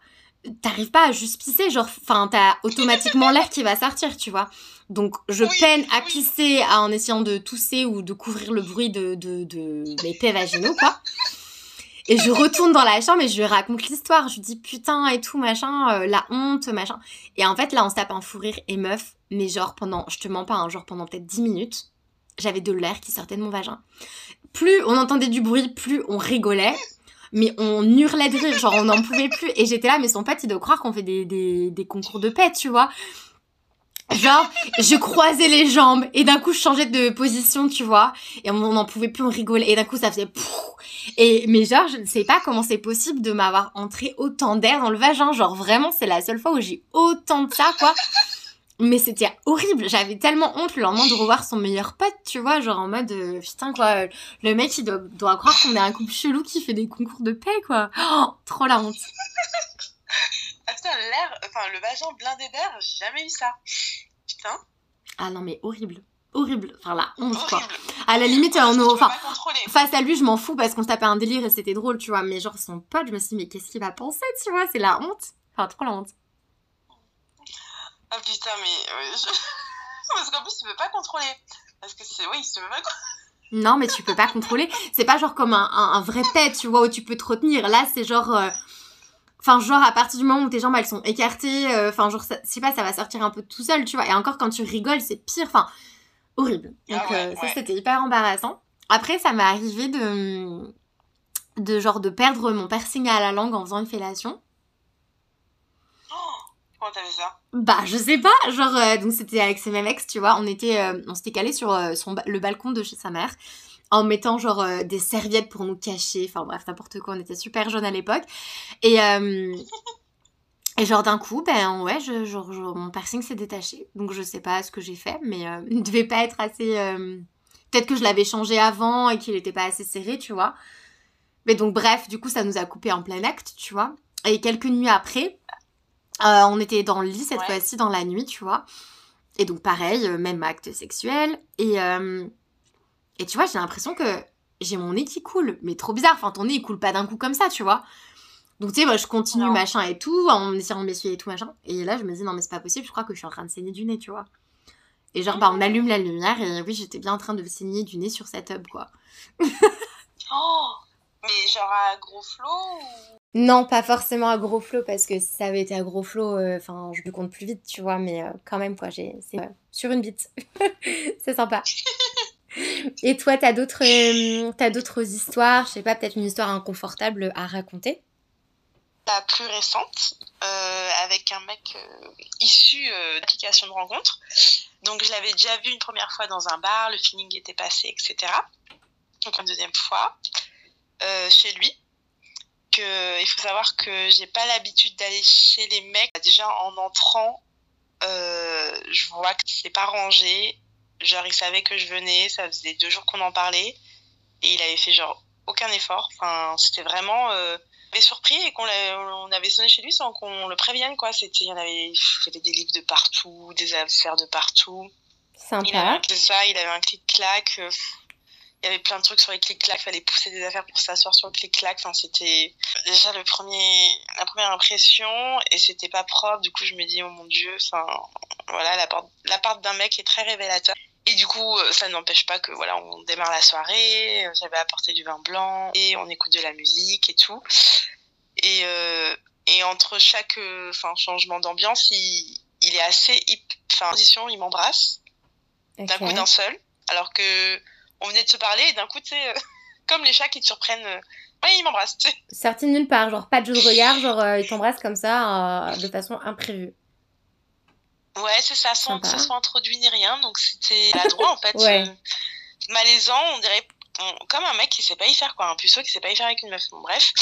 t'arrives pas à juste pisser, genre, enfin, t'as automatiquement l'air qui va sortir, tu vois. Donc, je Oui, peine à oui. pisser en essayant de tousser ou de couvrir le bruit de, de, de mes pets vaginaux, quoi. Et je retourne dans la chambre et je lui raconte l'histoire. Je lui dis putain et tout, machin, euh, la honte, machin. Et en fait, là, on se tape un fou rire et meuf, mais genre pendant, je te mens pas, hein, genre pendant peut-être 10 minutes, j'avais de l'air qui sortait de mon vagin. Plus on entendait du bruit, plus on rigolait. Mais on hurlait de rire, genre on n'en pouvait plus. Et j'étais là, mais son pote, il doit croire qu'on fait des, des, des concours de pète, tu vois. Genre, je croisais les jambes et d'un coup je changeais de position, tu vois. Et on n'en pouvait plus, on rigolait. Et d'un coup ça faisait pouf. Et mais genre, je ne sais pas comment c'est possible de m'avoir entré autant d'air dans le vagin. Genre vraiment, c'est la seule fois où j'ai autant de ça, quoi. Mais c'était horrible. J'avais tellement honte le lendemain de revoir son meilleur pote, tu vois. Genre en mode, euh, putain quoi, le mec il doit, doit croire qu'on est un couple chelou qui fait des concours de paix, quoi. Oh, trop la honte. Putain, l'air, enfin le vagin blindé d'air, j'ai jamais eu ça. Putain, Ah non mais horrible. Horrible. Enfin la honte, quoi. À la limite, on peux enfin, face à lui, je m'en fous parce qu'on se tapait un délire et c'était drôle, tu vois. Mais genre, son pote, je me suis dit, mais qu'est-ce qu'il va penser, tu vois? C'est la honte. Enfin, trop la honte. Ah putain, mais euh, je... parce qu'en plus tu peux pas contrôler. Parce que c'est, oui, tu peux pas. Non, mais tu peux pas contrôler. C'est pas genre comme un, un, un vrai pet, tu vois, où tu peux te retenir. Là, c'est genre. euh, Enfin, genre, à partir du moment où tes jambes, elles sont écartées, euh, enfin, genre, je sais pas, ça va sortir un peu tout seul, tu vois. Et encore, quand tu rigoles, c'est pire. Enfin, horrible. Donc, Ah ouais, euh, ça, ouais. c'était hyper embarrassant. Après, ça m'est arrivé de. de genre, de perdre mon piercing à la langue en faisant une fellation. Comment t'as fait ça? Bah, je sais pas, genre, euh, donc c'était avec ce même ex, tu vois, on était, euh, on s'était calé sur euh, son, le balcon de chez sa mère, en mettant genre euh, des serviettes pour nous cacher, enfin bref, n'importe quoi, on était super jeunes à l'époque, et, euh, et genre d'un coup, ben ouais, je, genre, genre, mon piercing s'est détaché, donc je sais pas ce que j'ai fait, mais euh, il devait pas être assez, euh, peut-être que je l'avais changé avant et qu'il était pas assez serré, tu vois, mais donc bref, du coup, ça nous a coupé en plein acte, tu vois, et quelques nuits après, euh, on était dans le lit cette Ouais. fois-ci dans la nuit, tu vois. Et donc pareil, même acte sexuel. Et, euh, et tu vois, j'ai l'impression que j'ai mon nez qui coule. Mais trop bizarre, enfin ton nez il coule pas d'un coup comme ça, tu vois. Donc tu sais, moi je continue Non. machin et tout, en essayant de m'essuyer et tout machin. Et là je me dis non mais c'est pas possible, je crois que je suis en train de saigner du nez, tu vois. Et genre bah on allume la lumière et oui j'étais bien en train de saigner du nez sur cette tub quoi. Oh Mais genre à gros flot ou... Non, pas forcément à gros flot, parce que si ça avait été à gros flot, euh, enfin, je le compte plus vite, tu vois, mais euh, quand même, quoi, j'ai, c'est euh, sur une bite. c'est sympa. Et toi, t'as d'autres, euh, t'as d'autres histoires, je sais pas, peut-être une histoire inconfortable à raconter? La plus récente, euh, avec un mec euh, issu euh, d'application de rencontre. Donc je l'avais déjà vu une première fois dans un bar, le feeling était passé, etc. Donc une deuxième fois, chez lui. Que, il faut savoir que j'ai pas l'habitude d'aller chez les mecs. Déjà en entrant, je vois que c'est pas rangé. Genre il savait que je venais, ça faisait deux jours qu'on en parlait. Et il avait fait genre aucun effort. Enfin, c'était vraiment... Euh, avait surpris et qu'on l'a- on avait sonné chez lui sans qu'on le prévienne quoi c'était il y en avait il y avait des livres de partout des affaires de partout il avait Sympa. un, c'est ça il avait un clic clac euh, il y avait plein de trucs sur les clics clac fallait pousser des affaires pour s'asseoir sur le clic clac enfin c'était déjà le premier la première impression et c'était pas propre du coup je me dis oh mon dieu enfin voilà l'appart l'appart d'un mec est très révélateur et du coup, euh, ça n'empêche pas que voilà, on démarre la soirée. euh, J'avais apporté du vin blanc et on écoute de la musique et tout. Et, euh, et entre chaque euh, enfin, changement d'ambiance, il, il est assez hip. Enfin, position, il m'embrasse d'un coup d'un seul. Alors que on venait de se parler et d'un coup, tu sais, euh, comme les chats qui te surprennent. ouais, il m'embrasse, tu sais. Sorti nulle part, genre pas de jeu de regard, genre il t'embrasse comme ça, de façon imprévue. Ouais, c'est ça, sans Sympa. que ça soit introduit ni rien. Donc c'était maladroit en fait. Ouais. euh, malaisant, on dirait. comme un mec qui sait pas y faire, quoi. Un puceau qui sait pas y faire avec une meuf. Bon, bref.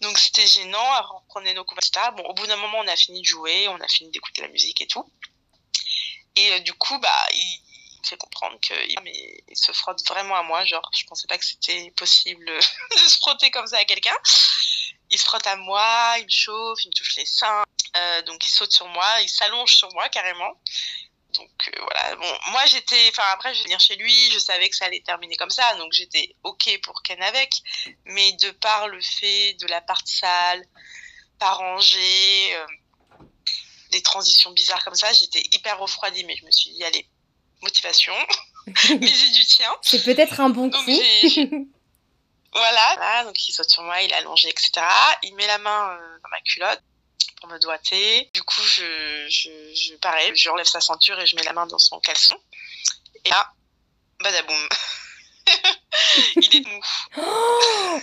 Donc c'était gênant. Après, on prenait nos etc. Bon, au bout d'un moment, on a fini de jouer, on a fini d'écouter la musique et tout. Et du coup, bah, il, fait comprendre que mais il se frotte vraiment à moi. Genre, je pensais pas que c'était possible de se frotter comme ça à quelqu'un. Il se frotte à moi, il me chauffe, il me touche les seins. Euh, donc il saute sur moi, il s'allonge sur moi carrément. Donc euh, voilà, bon, moi j'étais, enfin après je vais venir chez lui, je savais que ça allait terminer comme ça, donc j'étais ok pour Ken avec, mais de par le fait de la part sale, pas rangée, euh, des transitions bizarres comme ça, j'étais hyper refroidie, mais je me suis dit allez, motivation, mais j'ai du tien. C'est peut-être un bon coup. voilà. voilà, donc il saute sur moi, il est allongé, etc. Il met la main dans ma culotte pour me doiter. Du coup, je, je, je, pareil, sa ceinture et je mets la main dans son caleçon. Et là, badaboum. il est mou.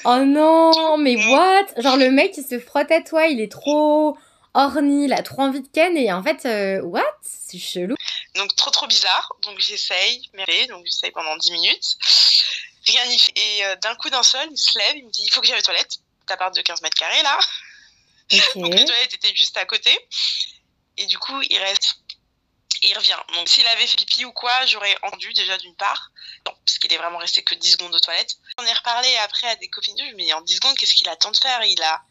Oh non, mais what? Genre le mec il se frotte à toi, il est trop orni, il a trop envie de ken et en fait, euh, what? C'est chelou. Donc trop trop bizarre. Donc j'essaye, mais donc j'essaye pendant 10 minutes. Rien n'y fait. Et euh, d'un coup d'un seul, il se lève, il me dit il faut que j'aille aux toilettes. part de 15 mètres carrés là. Donc les toilettes étaient juste à côté. Et du coup, il reste. Il revient. Donc s'il avait fait pipi ou quoi, j'aurais entendu déjà d'une part. Non, parce qu'il est vraiment resté que 10 secondes aux toilettes. On est reparlé après à des copines. Je me dis en 10 secondes, qu'est-ce qu'il attend de faire? Il a.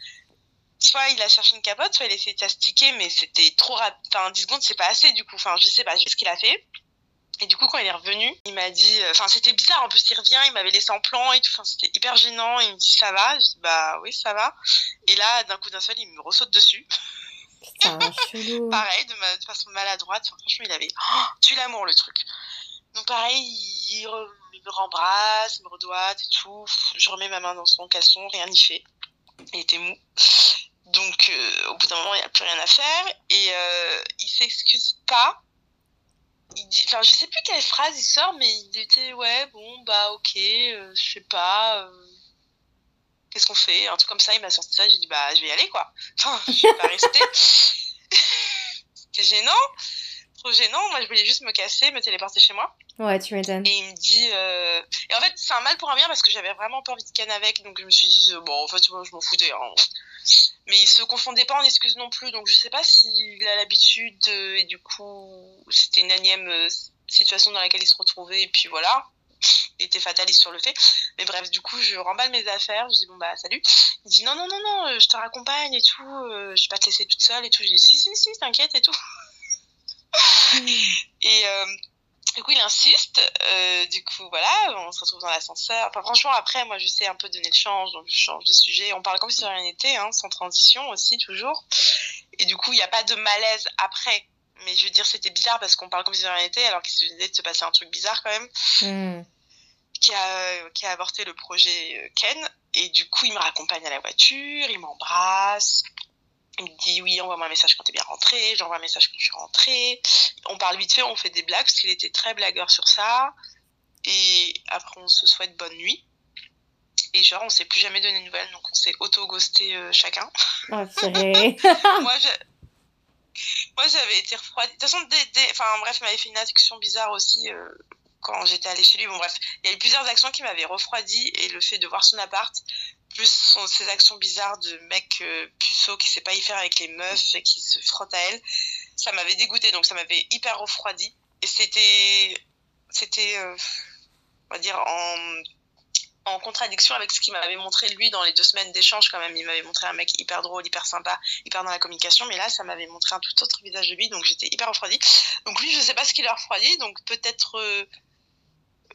Soit il a cherché une capote, soit il a essayé de s'astiquer, mais c'était trop rapide. Enfin, 10 secondes, c'est pas assez du coup. Enfin, je sais pas, je sais ce qu'il a fait. Et du coup, quand il est revenu, il m'a dit, euh, enfin, c'était bizarre. En plus, il revient, il m'avait laissé en plan et tout. Enfin, c'était hyper gênant. Il me dit, ça va? Je dis, bah, oui, ça va. Et là, d'un coup d'un seul, il me ressaute dessus. Putain, chelou. pareil, de, ma, de façon maladroite. franchement, il avait, oh, tu l'amour, le truc. Donc, pareil, il, me rembrasse, il me redoite et tout. Je remets ma main dans son caleçon, rien n'y fait. Il était mou. Donc, euh, au bout d'un moment, il n'y a plus rien à faire. Et euh, il s'excuse pas il dit, enfin, je sais plus quelle phrase il sort, mais il était, ouais, bon, bah, ok, euh, je sais pas, euh, qu'est-ce qu'on fait Un truc comme ça, il m'a sorti ça, j'ai dit, bah, je vais y aller, quoi. Enfin, je vais pas rester. C'était gênant, trop gênant. Moi, je voulais juste me casser, me téléporter chez moi. Ouais, tu m'étonnes. Et il me dit, euh... et en fait, c'est un mal pour un bien parce que j'avais vraiment pas envie de canner avec, donc je me suis dit, bon, en fait, moi, je m'en foutais, hein mais il se confondait pas en excuses non plus donc je sais pas s'il a l'habitude et du coup c'était une énième euh, situation dans laquelle il se retrouvait et puis voilà. Il était fataliste sur le fait. Mais bref du coup je remballe mes affaires je dis bon bah salut. Il dit non non non non euh, je te raccompagne et tout euh, je vais pas te laisser toute seule et tout. Je dis si si si t'inquiète et tout. Et du coup, il insiste. Euh, du coup, voilà, on se retrouve dans l'ascenseur. Enfin, franchement, après, moi, je sais un peu donner le change, donc je change de sujet. On parle comme si rien n'était, hein, sans transition aussi, toujours. Et du coup, il n'y a pas de malaise après. Mais je veux dire, c'était bizarre parce qu'on parle comme si rien n'était, alors qu'il venait de se passer un truc bizarre quand même. Hmm. Qui a, qui a avorté le projet euh, Ken. Et du coup, il me raccompagne à la voiture, il m'embrasse. Il me dit oui, envoie-moi un message quand t'es bien rentré. J'envoie un message quand je suis rentrée. On parle vite fait, on fait des blagues parce qu'il était très blagueur sur ça. Et après, on se souhaite bonne nuit. Et genre, on s'est plus jamais donné de nouvelles, donc on s'est auto-ghosté euh, chacun. Oh, Moi, j'avais été refroidie. De toute façon, enfin, bref, il m'avait fait une attraction bizarre aussi euh, quand j'étais allée chez lui. Bon, bref, il y a eu plusieurs actions qui m'avaient refroidi et le fait de voir son appart, plus son, ses actions bizarres de mec euh, puceau qui sait pas y faire avec les meufs et qui se frotte à elle, ça m'avait dégoûté, donc ça m'avait hyper refroidi. Et c'était, c'était, euh, on va dire, en, contradiction avec ce qu'il m'avait montré lui dans les deux semaines d'échange quand même. Il m'avait montré un mec hyper drôle, hyper sympa, hyper dans la communication, mais là, ça m'avait montré un tout autre visage de lui, donc j'étais hyper refroidi. Donc lui, je sais pas ce qu'il a refroidi, donc peut-être euh,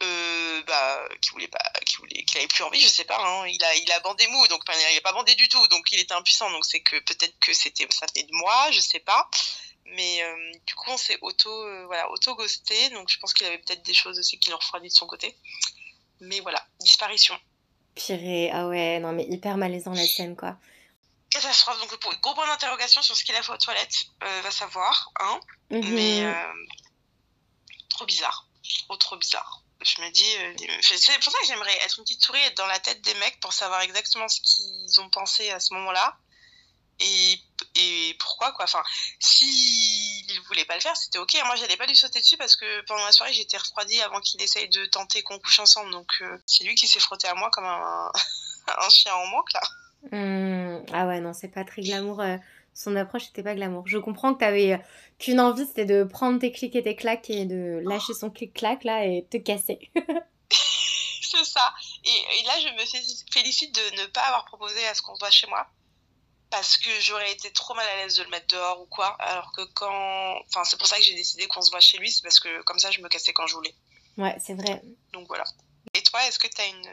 euh, bah, qui voulait pas, qui voulait, qu'il avait plus envie, je sais pas. Hein. Il a, il a bandé mou, donc il a pas bandé du tout, donc il était impuissant. Donc c'est que peut-être que c'était, ça venait de moi, je sais pas. Mais euh, du coup, on s'est auto, euh, voilà, auto ghosté. Donc je pense qu'il avait peut-être des choses aussi qui l'ont refroidi de son côté. Mais voilà, disparition. Purée, ah ouais, non mais hyper malaisant la scène quoi. Catastrophe. Donc pour gros point d'interrogation sur ce qu'il a fait aux toilettes, va savoir, hein. Mhm. Mais trop bizarre, trop trop bizarre je me dis, euh, c'est pour ça que j'aimerais être une petite souris, être dans la tête des mecs pour savoir exactement ce qu'ils ont pensé à ce moment-là et, et pourquoi quoi. Enfin, si il voulait pas le faire, c'était ok. Moi, j'allais pas lui sauter dessus parce que pendant la soirée, j'étais refroidie avant qu'il essaye de tenter qu'on couche ensemble. Donc, euh, c'est lui qui s'est frotté à moi comme un, un chien en manque, là. Mmh. Ah ouais, non, c'est pas très glamour. Son approche n'était pas glamour. Je comprends que t'avais euh, qu'une envie, c'était de prendre tes clics et tes claques et de lâcher son clic-clac là et te casser. c'est ça. Et, et, là, je me félicite de ne pas avoir proposé à ce qu'on se voit chez moi. Parce que j'aurais été trop mal à l'aise de le mettre dehors ou quoi. Alors que quand. Enfin, c'est pour ça que j'ai décidé qu'on se voit chez lui. C'est parce que comme ça, je me cassais quand je voulais. Ouais, c'est vrai. Donc voilà. Et toi, est-ce que tu as une,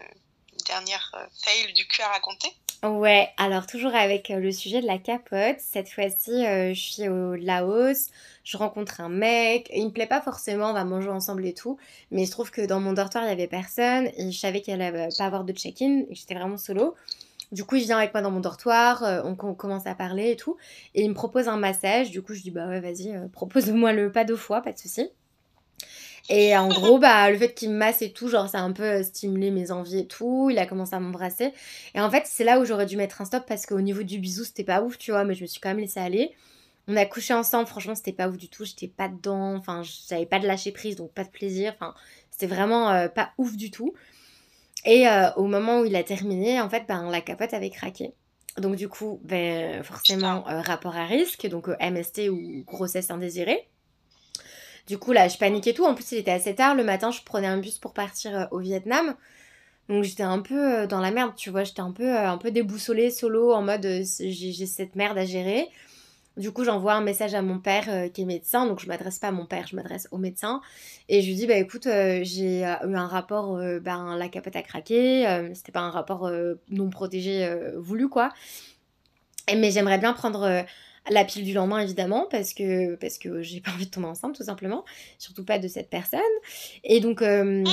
une dernière euh, fail du cul à raconter? Ouais, alors toujours avec euh, le sujet de la capote. Cette fois-ci, euh, je suis au Laos, je rencontre un mec. Il me plaît pas forcément, on va manger ensemble et tout. Mais se trouve que dans mon dortoir, il y avait personne et je savais qu'il allait pas avoir de check-in et j'étais vraiment solo. Du coup, il vient avec moi dans mon dortoir, euh, on, commence à parler et tout. Et il me propose un massage. Du coup, je dis, bah ouais, vas-y, propose-moi le pas deux fois, pas de souci. Et en gros, bah, le fait qu'il me masse et tout, genre, ça a un peu stimulé mes envies et tout. Il a commencé à m'embrasser. Et en fait, c'est là où j'aurais dû mettre un stop parce qu'au niveau du bisou, c'était pas ouf, tu vois, mais je me suis quand même laissée aller. On a couché ensemble, franchement, c'était pas ouf du tout. J'étais pas dedans, enfin, j'avais pas de lâcher prise, donc pas de plaisir. Enfin, c'était vraiment euh, pas ouf du tout. Et euh, au moment où il a terminé, en fait, ben, la capote avait craqué. Donc, du coup, ben, forcément, euh, rapport à risque, donc euh, MST ou grossesse indésirée. Du coup, là, je paniquais tout. En plus, il était assez tard. Le matin, je prenais un bus pour partir euh, au Vietnam. Donc, j'étais un peu euh, dans la merde, tu vois. J'étais un peu, euh, un peu déboussolée, solo, en mode j'ai cette merde à gérer. Du coup, j'envoie un message à mon père qui est médecin, donc je m'adresse pas à mon père, je m'adresse au médecin. Et je lui dis, bah écoute, j'ai eu un rapport, ben la capote a craqué, c'était pas un rapport non protégé voulu quoi. Et, mais j'aimerais bien prendre la pile du lendemain évidemment, parce que, parce que j'ai pas envie de tomber enceinte tout simplement, surtout pas de cette personne. Et donc, euh,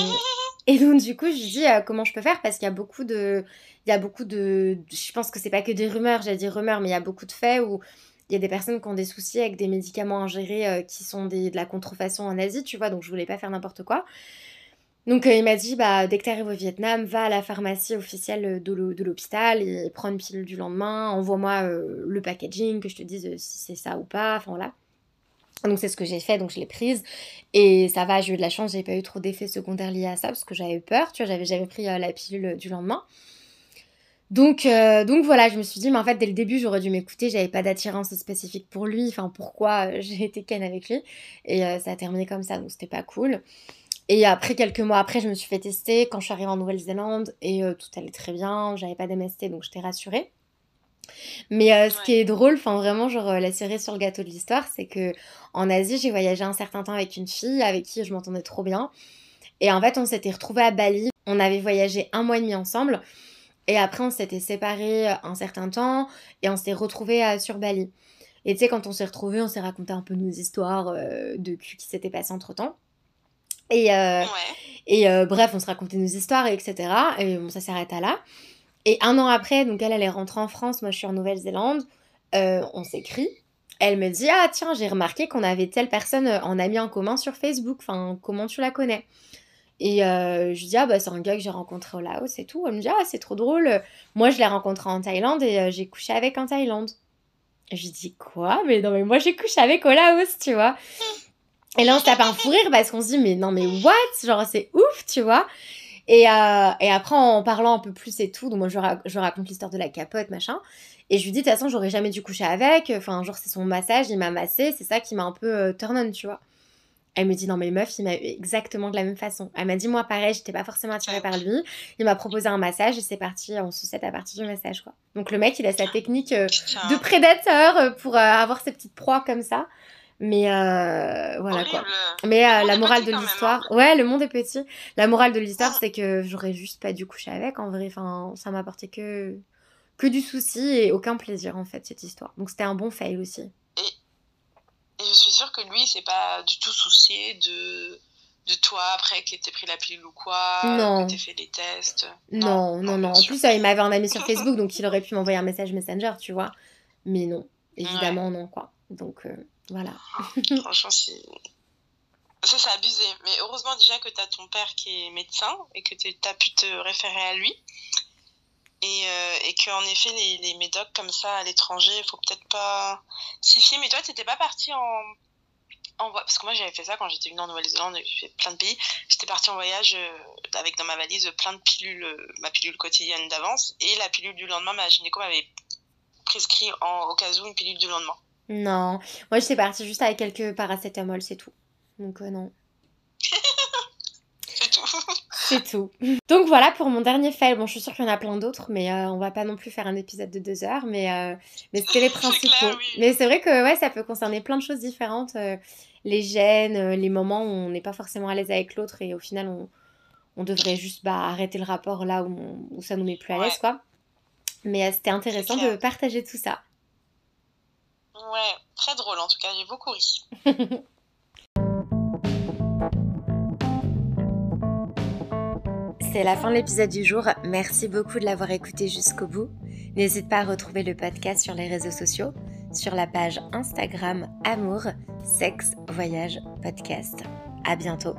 et donc du coup, je dis euh, comment je peux faire, parce qu'il y a beaucoup de. Il y a beaucoup de. Je pense que c'est pas que des rumeurs, j'ai dit rumeurs, mais il y a beaucoup de faits où il y a des personnes qui ont des soucis avec des médicaments ingérés euh, qui sont des, de la contrefaçon en Asie, tu vois, donc je voulais pas faire n'importe quoi. Donc euh, il m'a dit, bah, dès que tu arrives au Vietnam, va à la pharmacie officielle de l'hôpital et prends une pilule du lendemain, envoie-moi euh, le packaging, que je te dise euh, si c'est ça ou pas, enfin voilà. Donc c'est ce que j'ai fait, donc je l'ai prise. Et ça va, j'ai eu de la chance, j'ai pas eu trop d'effets secondaires liés à ça, parce que j'avais eu peur, tu vois, j'avais jamais pris euh, la pilule du lendemain. Donc, euh, donc voilà, je me suis dit, mais en fait, dès le début, j'aurais dû m'écouter, j'avais pas d'attirance spécifique pour lui, enfin pourquoi euh, j'ai été ken avec lui. Et euh, ça a terminé comme ça, donc c'était pas cool. Et après, quelques mois après, je me suis fait tester quand je suis arrivée en Nouvelle-Zélande et euh, tout allait très bien, j'avais pas d'MST, donc j'étais rassurée. Mais euh, ce qui est drôle, enfin vraiment, genre euh, la cerise sur le gâteau de l'histoire, c'est que en Asie, j'ai voyagé un certain temps avec une fille avec qui je m'entendais trop bien. Et en fait, on s'était retrouvés à Bali. On avait voyagé un mois et demi ensemble. Et après, on s'était séparés un certain temps et on s'est retrouvés sur Bali. Et tu sais, quand on s'est retrouvés, on s'est raconté un peu nos histoires de cul qui s'étaient passées entre temps. Et, euh, Ouais. et euh, bref, on se racontait nos histoires, et etc. Et bon, ça s'arrête à là. Et un an après, donc elle, elle est rentrée en France, moi je suis en Nouvelle-Zélande, euh, on s'écrit. Elle me dit, ah tiens, j'ai remarqué qu'on avait telle personne en ami en commun sur Facebook, enfin, comment tu la connais? Et euh, je lui dis, ah bah c'est un gars que j'ai rencontré au Laos et tout. Elle me dit, ah c'est trop drôle, moi je l'ai rencontré en Thaïlande et euh, j'ai couché avec en Thaïlande. Je lui dis, quoi? Mais non, mais moi j'ai couché avec au Laos, tu vois? Et là, on se tape un fou rire parce qu'on se dit, mais non, mais what? Genre, c'est ouf, tu vois? Et, euh, et après, en parlant un peu plus et tout, donc moi, je, ra- je raconte l'histoire de la capote, machin. Et je lui dis, de toute façon, j'aurais jamais dû coucher avec. Enfin, genre, c'est son massage, il m'a massé. C'est ça qui m'a un peu euh, turn on, tu vois. Elle me dit, non, mais meuf, il m'a eu exactement de la même façon. Elle m'a dit, moi, pareil, j'étais pas forcément attirée par lui. Il m'a proposé un massage et c'est parti, on se sucette à partir du massage, quoi. Donc, le mec, il a sa technique euh, de prédateur euh, pour avoir ses petites proies comme ça. Mais euh, voilà, quoi. Mais euh, la morale de l'histoire, hein. ouais, le monde est petit. La morale de l'histoire, Ah. c'est que j'aurais juste pas dû coucher avec, en vrai. Enfin, ça m'a apporté que que du souci et aucun plaisir en fait cette histoire. Donc c'était un bon fail aussi. Et je suis sûre que lui, c'est pas du tout soucié de, de toi après que t'aies pris la pilule ou quoi, Non. que t'aies fait des tests. Non, non, non. En plus, euh, il m'avait un ami sur Facebook, donc il aurait pu m'envoyer un message Messenger, tu vois. Mais non, évidemment non quoi. Donc euh, voilà. Franchement, c'est. Ça, c'est abusé. Mais heureusement déjà que t'as ton père qui est médecin et que t'es- t'as pu te référer à lui. Et, euh, et qu'en effet, les, les médocs comme ça à l'étranger, il faut peut-être pas s'y fier. Mais toi, t'étais pas parti en, en parce que moi j'avais fait ça quand j'étais venue en Nouvelle-Zélande, j'ai fait plein de pays. J'étais partie en voyage avec dans ma valise plein de pilules, ma pilule quotidienne d'avance et la pilule du lendemain. Ma gynéco m'avait prescrit en, au cas où une pilule du lendemain. Non, moi j'étais partie juste avec quelques paracétamol, c'est tout. Donc non. c'est tout. c'est tout. Donc voilà pour mon dernier fail. Bon, je suis sûre qu'il y en a plein d'autres, mais euh, on va pas non plus faire un épisode de deux heures. Mais, euh, mais c'était les principaux. Mais c'est vrai que ouais, ça peut concerner plein de choses différentes. Euh, les gènes, les moments où on n'est pas forcément à l'aise avec l'autre et au final on, on devrait juste bah, arrêter le rapport là où, où ça nous met plus à l'aise, quoi. Mais c'était intéressant de partager tout ça. Ouais, très drôle en tout cas, j'ai beaucoup ri. C'est la fin de l'épisode du jour. Merci beaucoup de l'avoir écouté jusqu'au bout. N'hésite pas à retrouver le podcast sur les réseaux sociaux, sur la page Instagram Amour, Sexe, Voyage, Podcast. À bientôt.